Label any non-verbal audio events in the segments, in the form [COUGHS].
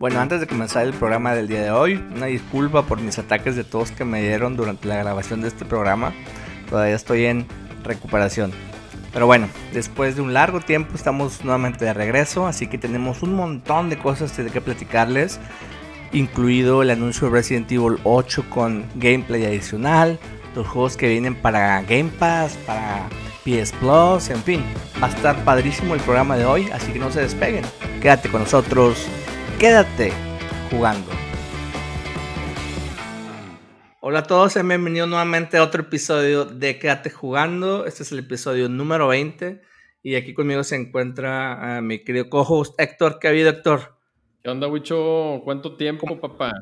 Bueno, antes de comenzar el programa del día de hoy, una disculpa por mis ataques de tos que me dieron durante la grabación de este programa. Todavía estoy en recuperación. Pero bueno, después de un largo tiempo estamos nuevamente de regreso, así que tenemos un montón de cosas de que platicarles, incluido el anuncio de Resident Evil 8 con gameplay adicional, los juegos que vienen para Game Pass, para PS Plus, en fin, va a estar padrísimo el programa de hoy, así que no se despeguen. Quédate con nosotros quédate jugando. Hola a todos, bienvenidos nuevamente a otro episodio de Quédate jugando. Este es el episodio número 20 y aquí conmigo se encuentra uh, mi querido co-host Héctor. ¿Qué ha habido, Héctor? ¿Qué onda, Wicho? ¿Cuánto tiempo, papá?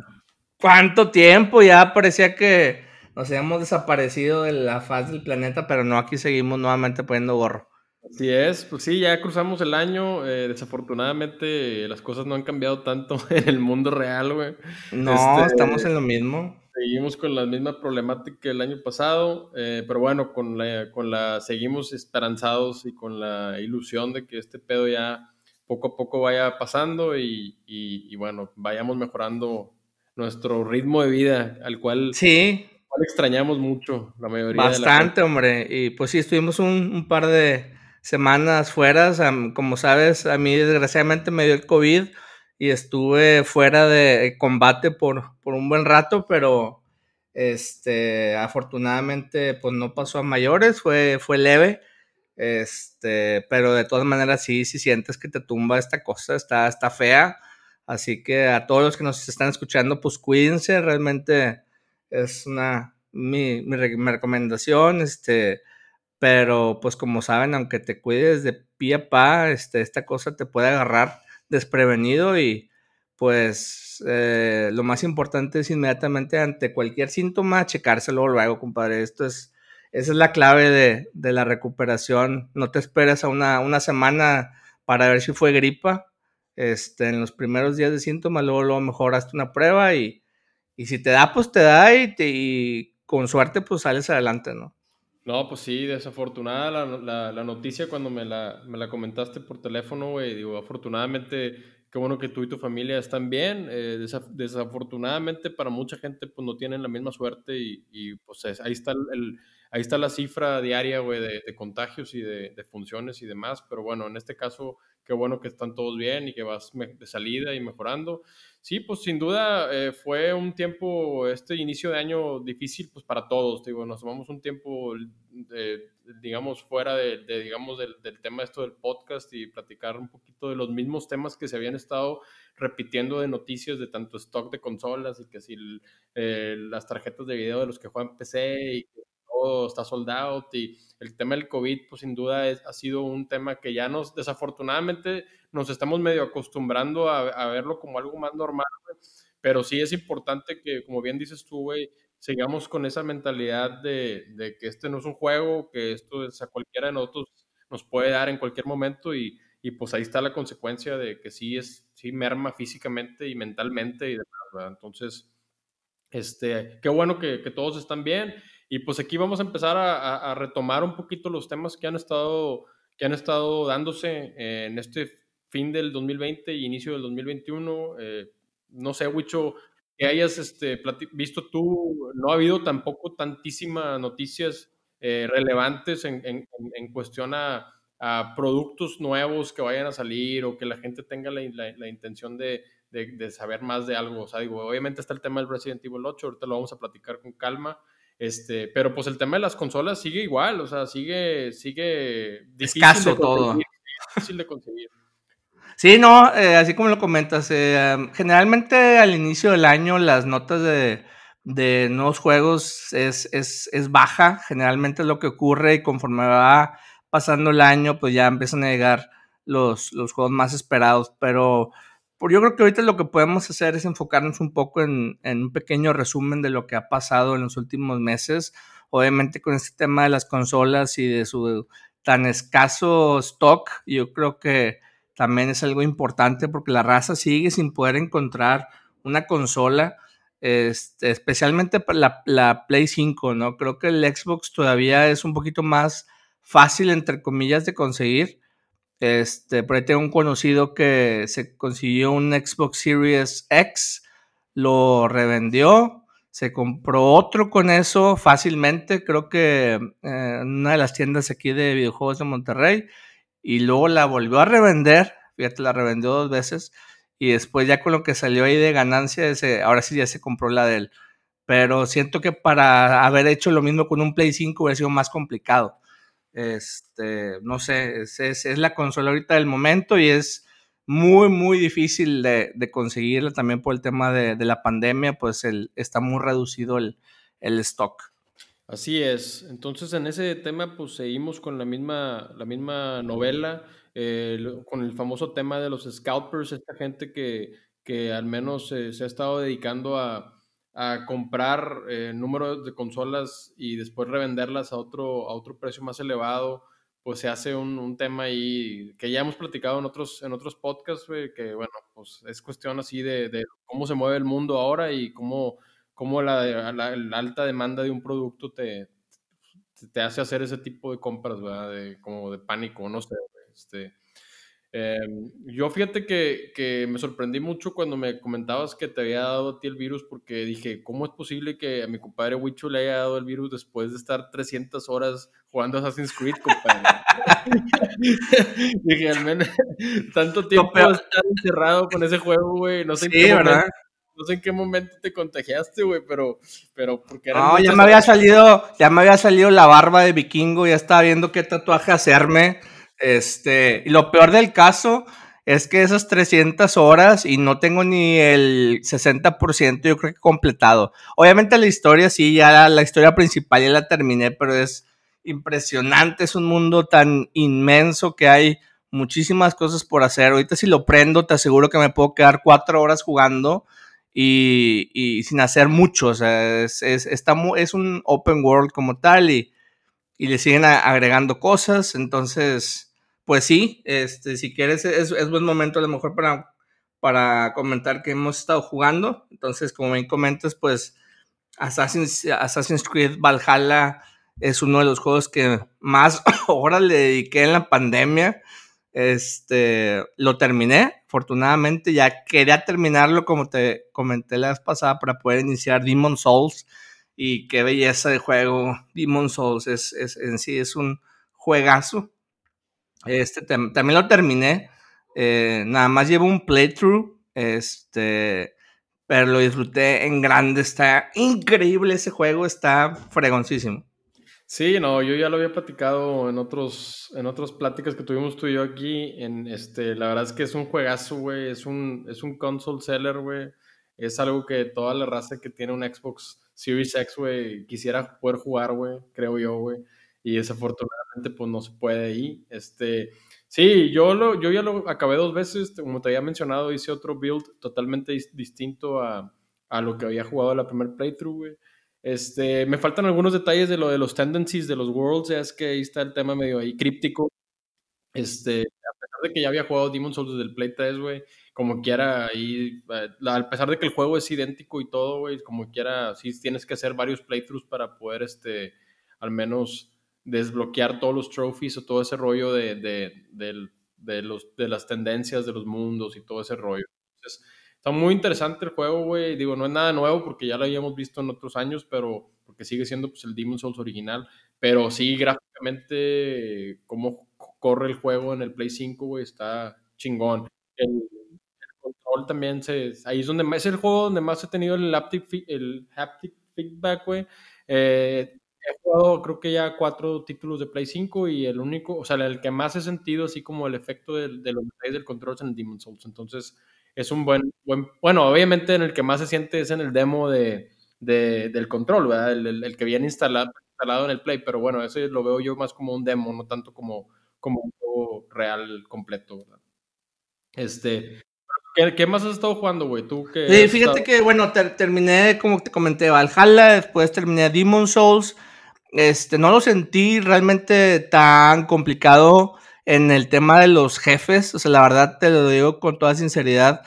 ¿Cuánto tiempo? Ya parecía que nos habíamos desaparecido de la faz del planeta, pero no, aquí seguimos nuevamente poniendo gorro. Así es, pues sí, ya cruzamos el año. Eh, desafortunadamente las cosas no han cambiado tanto [LAUGHS] en el mundo real, güey. No, este, estamos en lo mismo. Seguimos con la misma problemática el año pasado, eh, pero bueno, con la, con la seguimos esperanzados y con la ilusión de que este pedo ya poco a poco vaya pasando y, y, bueno, vayamos mejorando nuestro ritmo de vida, al cual, sí. cual extrañamos mucho la mayoría. Bastante, hombre. Y pues sí, estuvimos un, un par de semanas fuera. como sabes, a mí desgraciadamente me dio el COVID y estuve fuera de combate por, por un buen rato, pero este, afortunadamente pues no pasó a mayores, fue, fue leve. Este, pero de todas maneras sí, si sientes que te tumba esta cosa, está, está fea. Así que a todos los que nos están escuchando, pues cuídense, realmente es una mi, mi, recomendación. Este, pero pues como saben, aunque te cuides de pie a pa, este, esta cosa te puede agarrar desprevenido y pues eh, lo más importante es inmediatamente ante cualquier síntoma checárselo luego, compadre. Esto es, esa es la clave de, de la recuperación. No te esperes a una, una, semana para ver si fue gripa. Este, en los primeros días de síntomas, luego, luego mejoraste una prueba y, y si te da, pues te da y, y con suerte pues sales adelante, ¿no? No, pues sí, desafortunada la, la, la noticia cuando me la, me la, comentaste por teléfono, güey. Digo, afortunadamente, qué bueno que tú y tu familia están bien. Eh, desafortunadamente, para mucha gente, pues no tienen la misma suerte y, pues ahí está el, ahí está la cifra diaria, güey, de, contagios y de, funciones y demás. Pero bueno, en este caso, qué bueno que están todos bien y que vas de salida y mejorando. Sí, pues sin duda eh, fue un tiempo, este inicio de año difícil pues para todos, digo, nos tomamos un tiempo, de, digamos, fuera de, digamos, del, tema esto del podcast y platicar un poquito de los mismos temas que se habían estado repitiendo de noticias de tanto stock de consolas y que si eh, las tarjetas de video de los que juegan PC y todo está soldado y el tema del COVID, pues sin duda es, ha sido un tema que ya nos, desafortunadamente, nos estamos medio acostumbrando a, verlo como algo más normal, pero sí es importante que, como bien dices tú, sigamos con esa mentalidad de, de, que este no es un juego, que esto es a cualquiera de nosotros nos puede dar en cualquier momento y, y pues ahí está la consecuencia de que sí es, sí merma físicamente y mentalmente y demás, ¿verdad? Entonces, este, qué bueno que todos están bien y pues aquí vamos a empezar a, a, retomar un poquito los temas que han estado, que han estado dándose en este fin del 2020 y inicio del 2021. Eh, no sé, Wicho, que hayas este, visto tú, no ha habido tampoco tantísimas noticias eh, relevantes en, en, en cuestión a, a, productos nuevos que vayan a salir o que la gente tenga la, la, la intención de, de, de, saber más de algo. O sea, digo, obviamente está el tema del Resident Evil 8, ahorita lo vamos a platicar con calma. Este, pero pues el tema de las consolas sigue igual, o sea, sigue, sigue difícil Escaso de todo. Difícil de conseguir. Sí, no, eh, así como lo comentas, eh, generalmente al inicio del año las notas de, de nuevos juegos es, es, es, baja, generalmente es lo que ocurre y conforme va pasando el año, pues ya empiezan a llegar los, los juegos más esperados, pero yo creo que ahorita lo que podemos hacer es enfocarnos un poco en, un pequeño resumen de lo que ha pasado en los últimos meses. Obviamente con este tema de las consolas y de su tan escaso stock, yo creo que también es algo importante porque la raza sigue sin poder encontrar una consola, este, especialmente la, la Play 5, ¿no? Creo que el Xbox todavía es un poquito más fácil, entre comillas, de conseguir Este, por ahí tengo un conocido que se consiguió un Xbox Series X, lo revendió, se compró otro con eso fácilmente, creo que eh, en una de las tiendas aquí de videojuegos de Monterrey, y luego la volvió a revender, fíjate, la revendió dos veces, y después ya con lo que salió ahí de ganancia, ese, ahora sí ya se compró la de él. Pero siento que para haber hecho lo mismo con un Play 5 hubiera sido más complicado. Este, no sé, es, es, la consola ahorita del momento y es muy, muy difícil de, conseguirla también por el tema de, la pandemia, pues el, está muy reducido el, el, stock. Así es. Entonces, en ese tema, pues seguimos con la misma, la misma novela, eh, con el famoso tema de los scalpers, esta gente que, que al menos eh, se ha estado dedicando a, a comprar eh, números de consolas y después revenderlas a otro, a otro precio más elevado, pues se hace un, un tema ahí que ya hemos platicado en otros, en otros podcasts, que bueno, pues es cuestión así de, de, cómo se mueve el mundo ahora y cómo, cómo la, la, la, alta demanda de un producto te, te hace hacer ese tipo de compras, ¿verdad? De, como de pánico, no sé, este... Eh, yo fíjate que, que, me sorprendí mucho cuando me comentabas que te había dado a ti el virus porque dije, ¿cómo es posible que a mi compadre Wicho le haya dado el virus después de estar 300 horas jugando Assassin's Creed, compadre? [LAUGHS] dije, al menos [LAUGHS] tanto tiempo no, estar encerrado con ese juego, güey, no sé sí, en qué ¿verdad? Momento, no sé en qué momento te contagiaste, güey, pero, pero porque No, ya me había salido, ya me había salido la barba de vikingo, ya estaba viendo qué tatuaje hacerme. Este, y lo peor del caso es que esas 300 horas y no tengo ni el 60% yo creo que completado. Obviamente la historia sí, ya la, historia principal ya la terminé, pero es impresionante, es un mundo tan inmenso que hay muchísimas cosas por hacer. Ahorita si lo prendo te aseguro que me puedo quedar cuatro horas jugando y, sin hacer mucho. O sea, es, es, está, es un open world como tal y, y le siguen agregando cosas, entonces pues sí, este, si quieres, es, buen momento a lo mejor para, para comentar que hemos estado jugando. Entonces, como bien comentas, pues Assassin's, Assassin's Creed Valhalla es uno de los juegos que más [COUGHS] horas le dediqué en la pandemia. Este, lo terminé, afortunadamente, ya quería terminarlo como te comenté la vez pasada para poder iniciar Demon Souls y qué belleza de juego. Demon Souls es, es en sí es un juegazo. Este también lo terminé. Eh, nada más llevo un playthrough. Este. Pero lo disfruté en grande. Está increíble ese juego. Está fregoncísimo. Sí, no, yo ya lo había platicado en otros, en otras pláticas que tuvimos tú y yo aquí. En este, la verdad es que es un juegazo, güey. Es un, es un console seller, güey. Es algo que toda la raza que tiene un Xbox Series X, güey, quisiera poder jugar, güey, creo yo, güey y desafortunadamente pues no se puede ahí. Este, sí, yo, lo, yo ya lo acabé dos veces, como te había mencionado, hice otro build totalmente dis distinto a, a, lo que había jugado la primer playthrough, güey. Este, me faltan algunos detalles de lo de los tendencies de los worlds, ya es que ahí está el tema medio ahí críptico. Este, a pesar de que ya había jugado Demon's Souls desde el Play 3, güey, como quiera, ahí, eh, a pesar de que el juego es idéntico y todo, güey, como quiera, sí tienes que hacer varios playthroughs para poder, este, al menos desbloquear todos los trophies o todo ese rollo de, de, de, de, los, de las tendencias de los mundos y todo ese rollo. Entonces, está muy interesante el juego, güey. Digo, no es nada nuevo porque ya lo habíamos visto en otros años, pero porque sigue siendo pues, el Demon's Souls original. Pero sí, gráficamente, cómo corre el juego en el Play 5, güey, está chingón. El, el, control también se, ahí es donde es el juego donde más he tenido el haptic, el haptic feedback, güey. Eh, he jugado creo que ya cuatro títulos de Play 5 y el único, o sea, el que más he sentido así como el efecto de, de los detalles del control es en Demon's Souls. Entonces, es un buen, buen, bueno, obviamente en el que más se siente es en el demo de, de del control, ¿verdad? El, el, el, que viene instalado, instalado en el Play, pero bueno, ese lo veo yo más como un demo, no tanto como, como un juego real completo, ¿verdad? Este, ¿Qué, ¿Qué, más has estado jugando, güey? Tú que. Sí, fíjate estado... que, bueno, ter terminé, como te comenté, Valhalla, después terminé Demon Souls, este, no lo sentí realmente tan complicado en el tema de los jefes. O sea, la verdad te lo digo con toda sinceridad.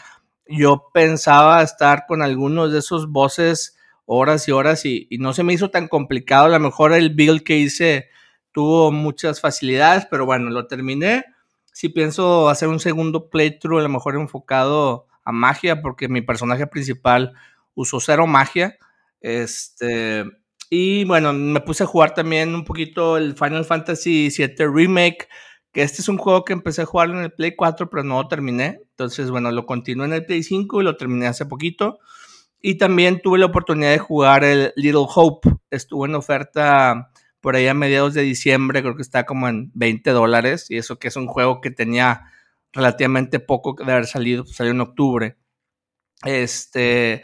Yo pensaba estar con algunos de esos bosses horas y horas y, y no se me hizo tan complicado. A lo mejor el build que hice tuvo muchas facilidades, pero bueno, lo terminé. sí pienso hacer un segundo playthrough, a lo mejor enfocado a magia, porque mi personaje principal usó cero magia. Este, y bueno, me puse a jugar también un poquito el Final Fantasy VII Remake, que este es un juego que empecé a jugar en el Play 4, pero no lo terminé. Entonces, bueno, lo continué en el Play 5 y lo terminé hace poquito. Y también tuve la oportunidad de jugar el Little Hope. Estuvo en oferta por ahí a mediados de diciembre, creo que está como en 20 dólares. Y eso que es un juego que tenía relativamente poco de haber salido, salió en octubre. Este,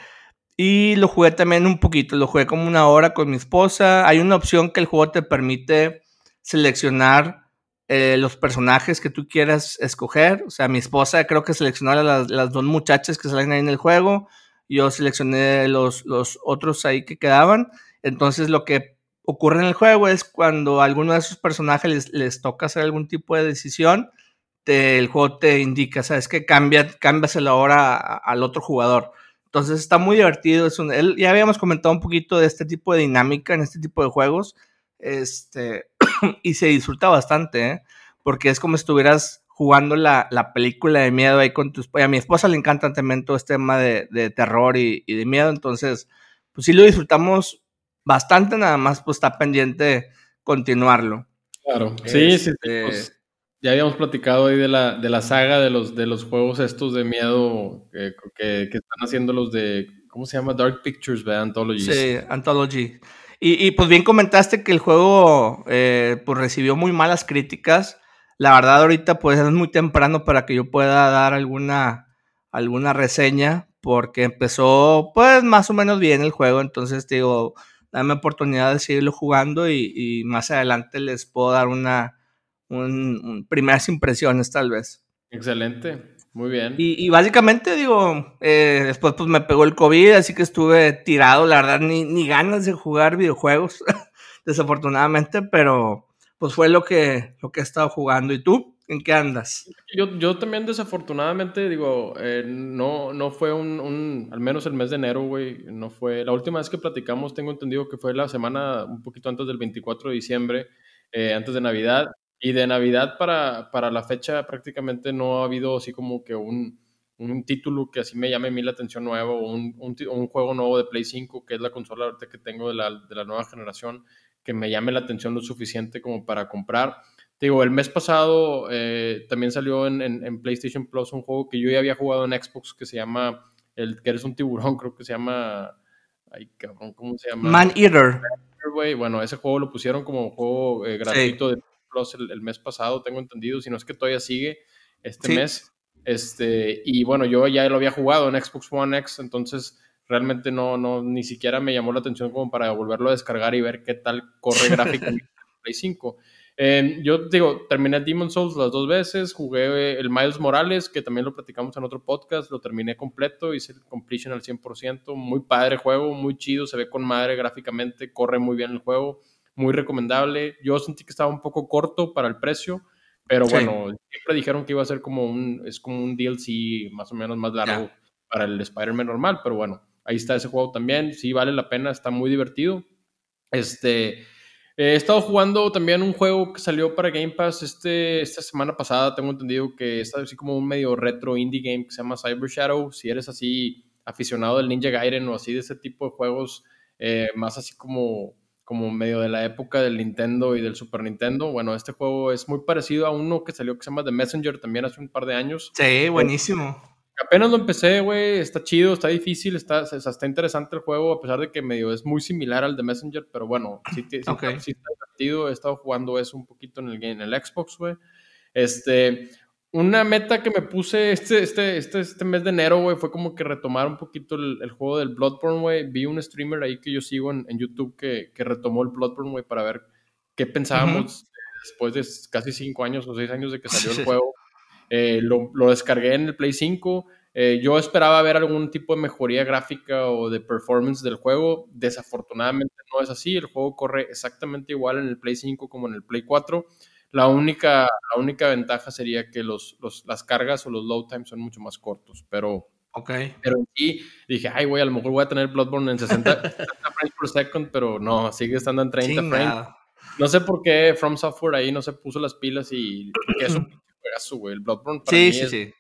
y lo jugué también un poquito, lo jugué como una hora con mi esposa. Hay una opción que el juego te permite seleccionar eh, los personajes que tú quieras escoger. O sea, mi esposa creo que seleccionó a las, dos muchachas que salen ahí en el juego yo seleccioné los, los otros ahí que quedaban. Entonces lo que ocurre en el juego es cuando a alguno de esos personajes les, toca hacer algún tipo de decisión, el juego te indica, sabes que cambia, cámbiaselo ahora al otro jugador. Entonces está muy divertido. Es un, ya habíamos comentado un poquito de este tipo de dinámica en este tipo de juegos. Este, [CLEARS THROAT] y se disfruta bastante, ¿eh? porque es como si estuvieras jugando la, la, película de miedo ahí con tus... A mi esposa le encanta también todo este tema de, de terror y, y, de miedo, entonces, pues sí lo disfrutamos bastante, nada más pues está pendiente continuarlo. Claro, sí, sí, este pues, ya habíamos platicado ahí de la, de la saga de los, de los juegos estos de miedo que, que, están haciendo los de, ¿cómo se llama? Dark Pictures, ¿verdad? Anthology. Sí, Anthology. Y, y, pues bien comentaste que el juego eh, pues recibió muy malas críticas. La verdad ahorita pues es muy temprano para que yo pueda dar alguna, alguna reseña porque empezó pues más o menos bien el juego, entonces digo, dame oportunidad de seguirlo jugando y, más adelante les puedo dar una un, primeras impresiones tal vez. Excelente, muy bien. Y, básicamente digo, eh, después pues me pegó el COVID, así que estuve tirado, la verdad, ni, ni ganas de jugar videojuegos, [LAUGHS] desafortunadamente, pero pues fue lo que, lo que he estado jugando. ¿Y tú? ¿En qué andas? Yo, yo también desafortunadamente, digo, eh, no, no fue un, un, al menos el mes de enero, güey, no fue, la última vez que platicamos tengo entendido que fue la semana un poquito antes del 24 de diciembre, eh, antes de Navidad, y de Navidad para, para la fecha prácticamente no ha habido así como que un, un título que así me llame a mí la atención nuevo, o un, un, un, juego nuevo de Play 5, que es la consola ahorita que tengo de la, de la nueva generación, que me llame la atención lo suficiente como para comprar. Te digo, el mes pasado eh, también salió en, en, PlayStation Plus un juego que yo ya había jugado en Xbox que se llama, el que eres un tiburón, [LAUGHS] creo que se llama, ay cabrón, ¿cómo se llama? Man Eater. Bueno, ese juego lo pusieron como juego eh, gratuito de Plus el, mes pasado, tengo entendido, si no es que todavía sigue este mes. Este, y bueno, yo ya lo había jugado en Xbox One X, entonces realmente no, no, ni siquiera me llamó la atención como para volverlo a descargar y ver qué tal corre [LAUGHS] gráficamente en Play 5. Eh, yo digo, terminé Demon Souls las dos veces, jugué el Miles Morales, que también lo platicamos en otro podcast, lo terminé completo, hice el completion al 100%, muy padre juego, muy chido, se ve con madre gráficamente, corre muy bien el juego, muy recomendable. Yo sentí que estaba un poco corto para el precio, pero bueno, siempre dijeron que iba a ser como un, es como un DLC más o menos más largo para el Spider-Man normal, pero bueno, Ahí está ese juego también. Sí, vale la pena, está muy divertido. Este, he estado jugando también un juego que salió para Game Pass este, esta semana pasada. Tengo entendido que está así como un medio retro indie game que se llama Cyber Shadow. Si eres así aficionado del Ninja Gaiden o así de ese tipo de juegos, eh, más así como, como medio de la época del Nintendo y del Super Nintendo. Bueno, este juego es muy parecido a uno que salió que se llama The Messenger también hace un par de años. Sí, buenísimo. Apenas lo empecé, güey. Está chido, está difícil, está, está interesante el juego, a pesar de que medio es muy similar al de Messenger, pero bueno, sí, sí, está, divertido. He estado jugando eso un poquito en el, en el Xbox, güey. Este, una meta que me puse este, este, este, este mes de enero, güey, fue como que retomar un poquito el, el juego del Bloodborne, güey. Vi un streamer ahí que yo sigo en, en YouTube que, que, retomó el Bloodborne, güey, para ver qué pensábamos después de casi cinco años o seis años de que salió el juego. Eh, lo, lo, descargué en el Play 5. Eh, yo esperaba ver algún tipo de mejoría gráfica o de performance del juego. Desafortunadamente no es así. El juego corre exactamente igual en el Play 5 como en el Play 4. La única, la única ventaja sería que los, los, las cargas o los load times son mucho más cortos, pero... Okay. Pero aquí dije, ay, güey, a lo mejor voy a tener Bloodborne en 60, [LAUGHS] frames por second, pero no, sigue estando en 30 frames. No sé por qué From Software ahí no se puso las pilas y que es un [CLEARS THROAT] juegazo, güey. El Bloodborne para sí, mí sí, es, sí.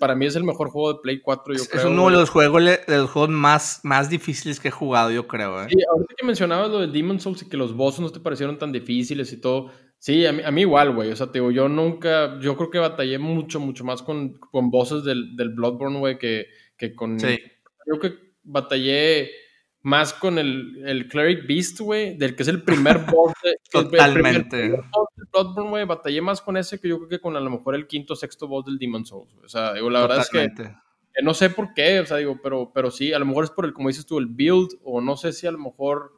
Para mí es el mejor juego de Play 4, yo es, creo. Es uno de los juegos, de los juegos más, más difíciles que he jugado, yo creo. ¿eh? Sí, ahorita que mencionabas lo del Demon Souls y que los bosses no te parecieron tan difíciles y todo. Sí, a mí, a mí igual, güey. O sea, te digo, yo nunca, yo creo que batallé mucho, mucho más con, con bosses del, del Bloodborne, güey, que, que con... Sí. Yo creo que batallé más con el, el Cleric Beast, güey, del que es el primer [LAUGHS] boss de, Totalmente. El boss del Bloodborne, güey, batallé más con ese que yo creo que con a lo mejor el quinto o sexto boss del Demon Souls. O sea, digo, la verdad es que, no sé por qué, o sea, digo, pero, pero sí, a lo mejor es por el, como dices tú, el build, o no sé si a lo mejor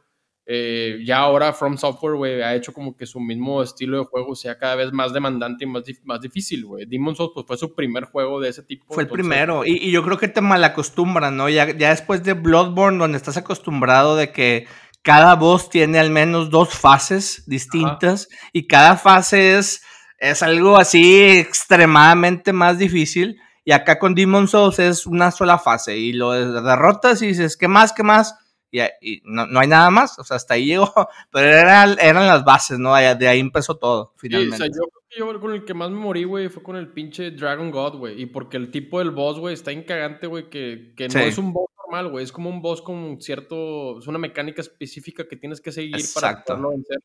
eh, ya ahora From Software, güey, ha hecho como que su mismo estilo de juego sea cada vez más demandante y más, más difícil, güey. Demon's Souls, pues fue su primer juego de ese tipo. Fue el primero, y, yo creo que te malacostumbran, ¿no? Ya, ya después de Bloodborne, donde estás acostumbrado de que cada boss tiene al menos dos fases distintas, y cada fase es, es algo así extremadamente más difícil. Y acá con Demon's Souls es una sola fase, y lo derrotas y dices, ¿qué más? ¿Qué más? Y, no, no, hay nada más, o sea, hasta ahí llegó, [LAUGHS] pero eran las bases, ¿no? De ahí empezó todo, finalmente. Sí, o sea, yo creo que yo con el que más me morí, güey, fue con el pinche Dragon God, güey, y porque el tipo del boss, güey, está incagante, güey, que, que no es un boss normal, güey, es como un boss con cierto, es una mecánica específica que tienes que seguir para poderlo vencer.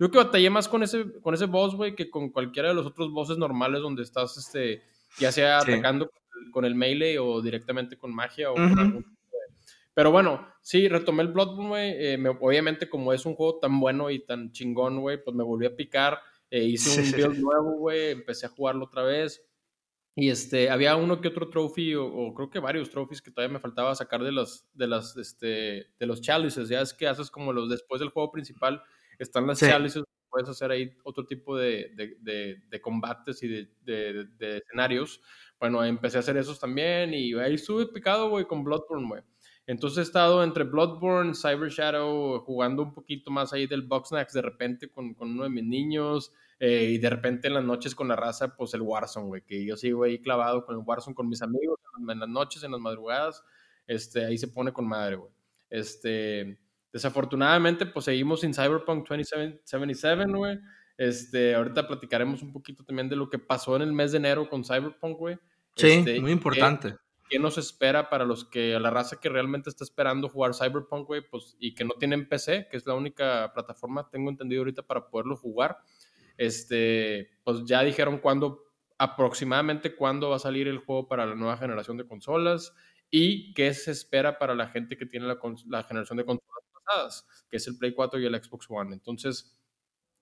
Yo creo que batallé más con ese, con ese boss, güey, que con cualquiera de los otros bosses normales donde estás, este, ya sea atacando con el melee o directamente con magia o con algún pero bueno, sí, retomé el Bloodborne, güey. Eh, obviamente, como es un juego tan bueno y tan chingón, güey, pues me volví a picar. Eh, hice un build nuevo, güey. Empecé a jugarlo otra vez. Y este, había uno que otro trophy, o, creo que varios trophies que todavía me faltaba sacar de las, de las, este, de los chalices. Ya es que haces como los después del juego principal, están las chalices, puedes hacer ahí otro tipo de, de, de, combates y de, escenarios. Bueno, empecé a hacer esos también y ahí estuve picado, güey, con Bloodborne, güey. Entonces he estado entre Bloodborne, Cyber Shadow, jugando un poquito más ahí del Boxnax de repente con, con uno de mis niños. Eh, y de repente en las noches con la raza, pues el Warzone, güey, que yo sigo ahí clavado con el Warzone con mis amigos en las noches, en las madrugadas. Este, ahí se pone con madre, güey. Este, desafortunadamente, pues seguimos sin Cyberpunk 2077, güey. Este, ahorita platicaremos un poquito también de lo que pasó en el mes de enero con Cyberpunk, güey. Sí, este, muy importante qué nos espera para los que, la raza que realmente está esperando jugar Cyberpunk, güey, pues, y que no tienen PC, que es la única plataforma, tengo entendido ahorita, para poderlo jugar. Este, pues ya dijeron cuándo, aproximadamente cuándo va a salir el juego para la nueva generación de consolas y qué se espera para la gente que tiene la, la generación de consolas pasadas, que es el Play 4 y el Xbox One. Entonces,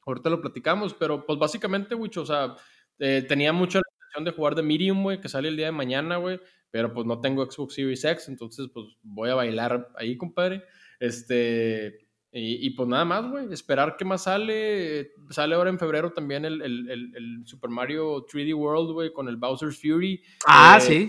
ahorita lo platicamos, pero pues básicamente, güey, o sea, eh, tenía mucha de jugar de Medium, güey, que sale el día de mañana, güey pero pues no tengo Xbox Series X, entonces pues voy a bailar ahí, compadre. Este, y, pues nada más, güey, esperar qué más sale. Sale ahora en febrero también el, el, el, Super Mario 3D World, güey, con el Bowser's Fury. Ah, eh, sí.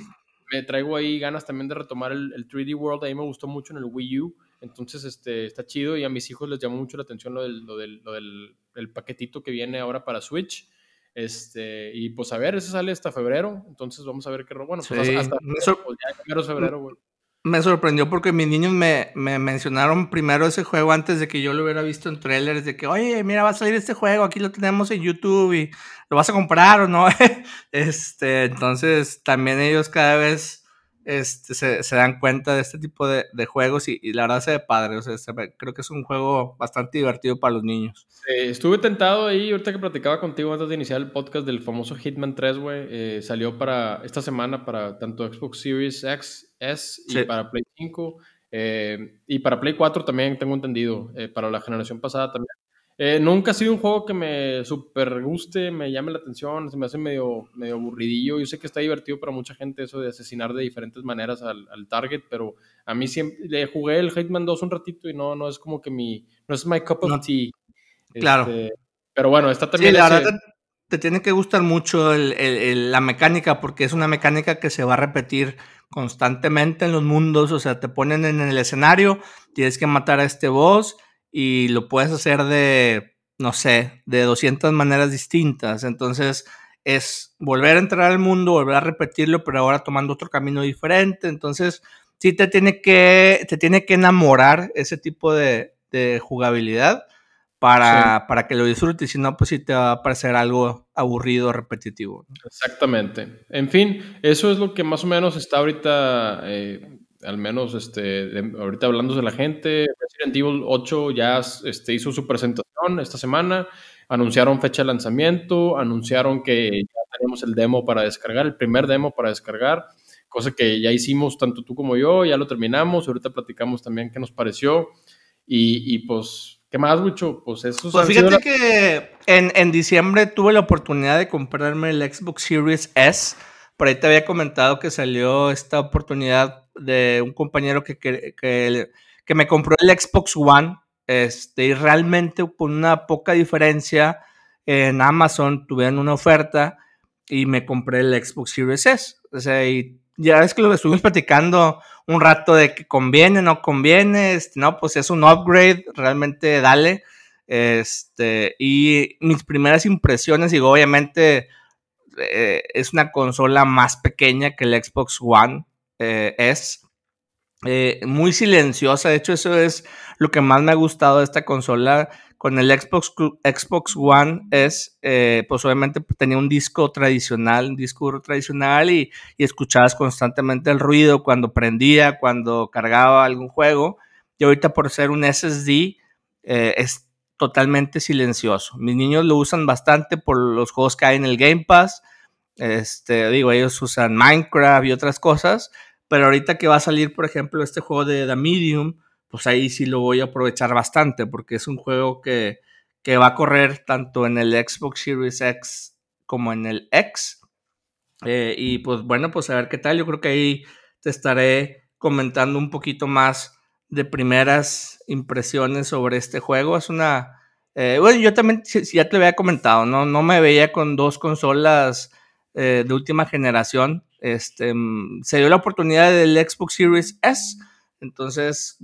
Me traigo ahí ganas también de retomar el, 3D World, a mí me gustó mucho en el Wii U. Entonces, este, está chido y a mis hijos les llamó mucho la atención lo del, lo del, lo del el paquetito que viene ahora para Switch. Este, y pues a ver, ese sale hasta febrero, entonces vamos a ver qué bueno, pues hasta pues, febrero, güey. Me sorprendió porque mis niños me, me, mencionaron primero ese juego antes de que yo lo hubiera visto en trailers, de que, oye, mira, va a salir este juego, aquí lo tenemos en YouTube y lo vas a comprar o no. [LAUGHS] este, entonces también ellos cada vez este, se, dan cuenta de este tipo de, juegos y, la verdad se ve padre. O sea, creo que es un juego bastante divertido para los niños. estuve tentado ahí, ahorita que platicaba contigo antes de iniciar el podcast del famoso Hitman 3, güey. Eh, salió para esta semana para tanto Xbox Series X, S y para Play 5. Eh, y para Play 4 también tengo entendido, eh, para la generación pasada también. Eh, nunca ha sido un juego que me super guste, me llame la atención, se me hace medio, medio aburridillo. Yo sé que está divertido para mucha gente eso de asesinar de diferentes maneras al, target, pero a mí siempre le jugué el Hitman 2 un ratito y no, no es como que mi, no es my cup of tea. Claro. Este, pero bueno, está también. Sí, la verdad te, tiene que gustar mucho la mecánica porque es una mecánica que se va a repetir constantemente en los mundos, o sea, te ponen en el escenario, tienes que matar a este boss y lo puedes hacer de, no sé, de 200 maneras distintas. Entonces es volver a entrar al mundo, volver a repetirlo, pero ahora tomando otro camino diferente. Entonces sí te tiene que, te tiene que enamorar ese tipo de, de jugabilidad para, para que lo disfrutes, si no, pues sí te va a parecer algo aburrido, repetitivo. Exactamente. En fin, eso es lo que más o menos está ahorita, eh, al menos este, ahorita hablando de la gente. Resident Evil 8 ya este, hizo su presentación esta semana, anunciaron fecha de lanzamiento, anunciaron que ya tenemos el demo para descargar, el primer demo para descargar, cosa que ya hicimos tanto tú como yo, ya lo terminamos, ahorita platicamos también qué nos pareció y, y pues ¿Qué más, mucho? Pues eso Pues fíjate que en, en, diciembre tuve la oportunidad de comprarme el Xbox Series S. Por ahí te había comentado que salió esta oportunidad de un compañero que, que, que, me compró el Xbox One. Este, y realmente con una poca diferencia en Amazon tuvieron una oferta y me compré el Xbox Series S. O sea, y ya es que lo estuvimos platicando un rato de que conviene, no conviene, este, no, pues es un upgrade, realmente dale. Este, y mis primeras impresiones, digo, obviamente eh, es una consola más pequeña que el Xbox One eh, es. Eh, muy silenciosa, de hecho eso es lo que más me ha gustado de esta consola con el Xbox, Xbox One es, eh, pues obviamente tenía un disco tradicional, un disco tradicional y, y, escuchabas constantemente el ruido cuando prendía, cuando cargaba algún juego. Y ahorita por ser un SSD eh, es totalmente silencioso. Mis niños lo usan bastante por los juegos que hay en el Game Pass. Este, digo, ellos usan Minecraft y otras cosas, pero ahorita que va a salir, por ejemplo, este juego de The Medium, pues ahí sí lo voy a aprovechar bastante porque es un juego que, que va a correr tanto en el Xbox Series X como en el X. Eh, y pues bueno, pues a ver qué tal. Yo creo que ahí te estaré comentando un poquito más de primeras impresiones sobre este juego. Es una... Eh, bueno, yo también ya te había comentado, ¿no? No me veía con dos consolas eh, de última generación. Este, mm, se dio la oportunidad del Xbox Series S entonces,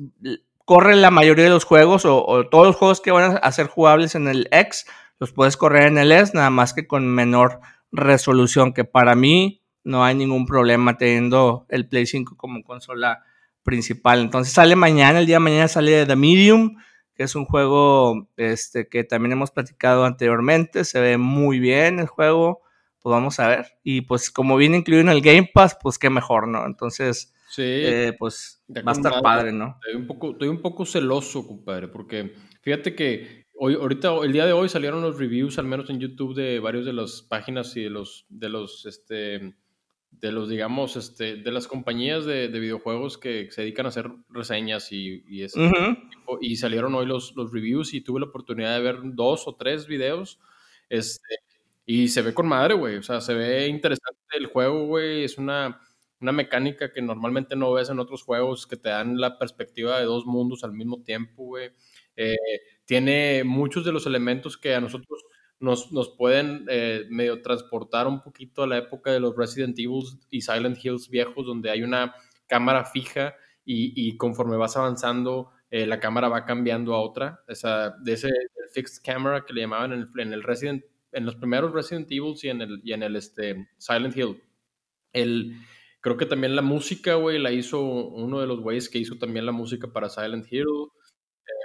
corre la mayoría de los juegos o, todos los juegos que van a ser jugables en el X, los puedes correr en el S, nada más que con menor resolución, que para mí no hay ningún problema teniendo el Play 5 como consola principal. Entonces sale mañana, el día de mañana sale The Medium, que es un juego este, que también hemos platicado anteriormente, se ve muy bien el juego, pues vamos a ver. Y pues como viene incluido en el Game Pass, pues qué mejor, ¿no? Entonces Sí. Eh, pues va a estar padre, ¿no? Estoy un, poco, estoy un poco celoso, compadre, porque fíjate que hoy, ahorita, el día de hoy salieron los reviews, al menos en YouTube, de varios de las páginas y de los, de los, este, de los, digamos, este, de las compañías de, videojuegos que se dedican a hacer reseñas y, y, y salieron hoy los, los reviews y tuve la oportunidad de ver dos o tres videos, este, y se ve con madre, güey, o sea, se ve interesante el juego, güey, es una una mecánica que normalmente no ves en otros juegos que te dan la perspectiva de dos mundos al mismo tiempo, güey. Eh, tiene muchos de los elementos que a nosotros nos, nos pueden eh, medio transportar un poquito a la época de los Resident Evil y Silent Hills viejos, donde hay una cámara fija y, conforme vas avanzando, eh, la cámara va cambiando a otra. Esa, de ese fixed camera que le llamaban en el, en el Resident, en los primeros Resident Evil y en el, y en el este, Silent Hill. El, Creo que también la música, güey, la hizo uno de los güeyes que hizo también la música para Silent Hill.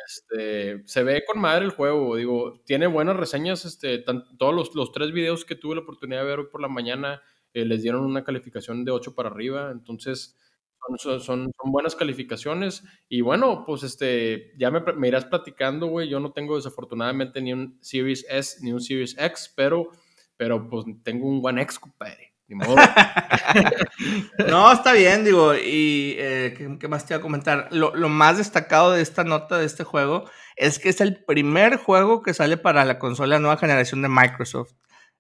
Este, se ve con madre el juego, digo, tiene buenas reseñas, este, todos los, los, tres videos que tuve la oportunidad de ver hoy por la mañana eh, les dieron una calificación de 8 para arriba, entonces son, son, buenas calificaciones y bueno, pues este, ya me, me irás platicando, güey, yo no tengo desafortunadamente ni un Series S ni un Series X, pero, pero pues tengo un One X, compadre. [LAUGHS] no, está bien, digo, y eh, ¿qué, más te iba a comentar? Lo, más destacado de esta nota de este juego es que es el primer juego que sale para la consola nueva generación de Microsoft.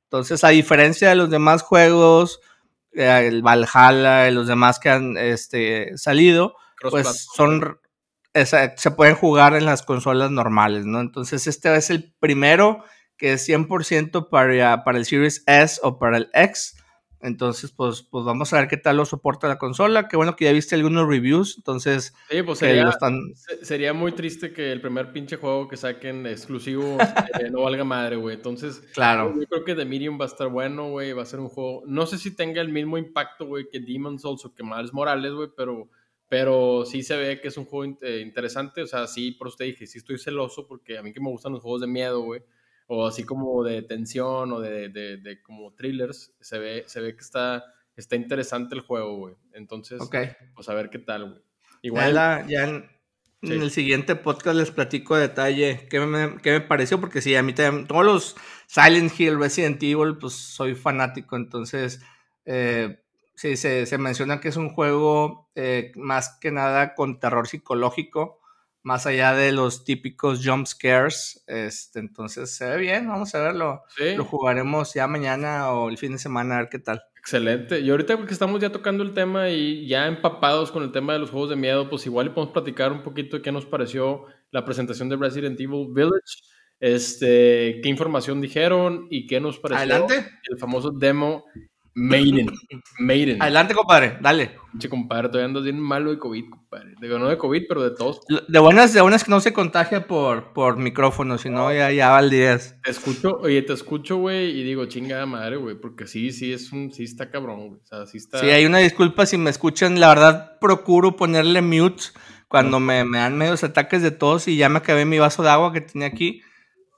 Entonces, a diferencia de los demás juegos, el Valhalla y los demás que han este, salido, pues son se pueden jugar en las consolas normales, ¿no? Entonces, este es el primero que es 100% para, para el Series S o para el X entonces, pues, pues vamos a ver qué tal lo soporta la consola. Qué bueno que ya viste algunos reviews. Entonces, sí, pues sería, sería, muy triste que el primer pinche juego que saquen exclusivo [LAUGHS] eh, no valga madre, güey. Entonces, claro. yo creo que The Medium va a estar bueno, güey. Va a ser un juego. No sé si tenga el mismo impacto, güey, que Demon's Souls o que Miles Morales, güey, pero, pero sí se ve que es un juego eh, interesante, o sea, sí, por usted dije, sí estoy celoso porque a mí que me gustan los juegos de miedo, güey, o así como de tensión o de, de, de, como thrillers, se ve, se ve que está, está interesante el juego, güey. Entonces, pues a ver qué tal, güey. Igual. Ya, en, el siguiente podcast les platico a detalle qué me, qué me pareció, porque sí, a mí también, todos los Silent Hill, Resident Evil, pues soy fanático, entonces, eh, sí, se, se, menciona que es un juego eh, más que nada con terror psicológico, más allá de los típicos jump scares. Este, entonces se ve bien, vamos a verlo. Lo jugaremos ya mañana o el fin de semana a ver qué tal. Excelente. Y ahorita que estamos ya tocando el tema y ya empapados con el tema de los juegos de miedo, pues igual podemos platicar un poquito de qué nos pareció la presentación de Resident Evil Village. Este, qué información dijeron y qué nos pareció Adelante. el famoso demo Maiden. [LAUGHS] Maiden. Adelante, compadre, dale. Che, compadre, todavía andas bien malo de COVID, compadre. Digo, no de COVID, pero de todos. De buenas, de buenas que no se contagia por, por micrófono, si no, ya, ya valdrías. Te escucho, oye, te escucho, güey, y digo, chingada madre, güey, porque sí, sí, es un, sí está cabrón, güey. O sea, sí está. Sí, hay una disculpa si me escuchan, la verdad, procuro ponerle mute cuando me, me dan medios ataques de tos y ya me acabé mi vaso de agua que tenía aquí.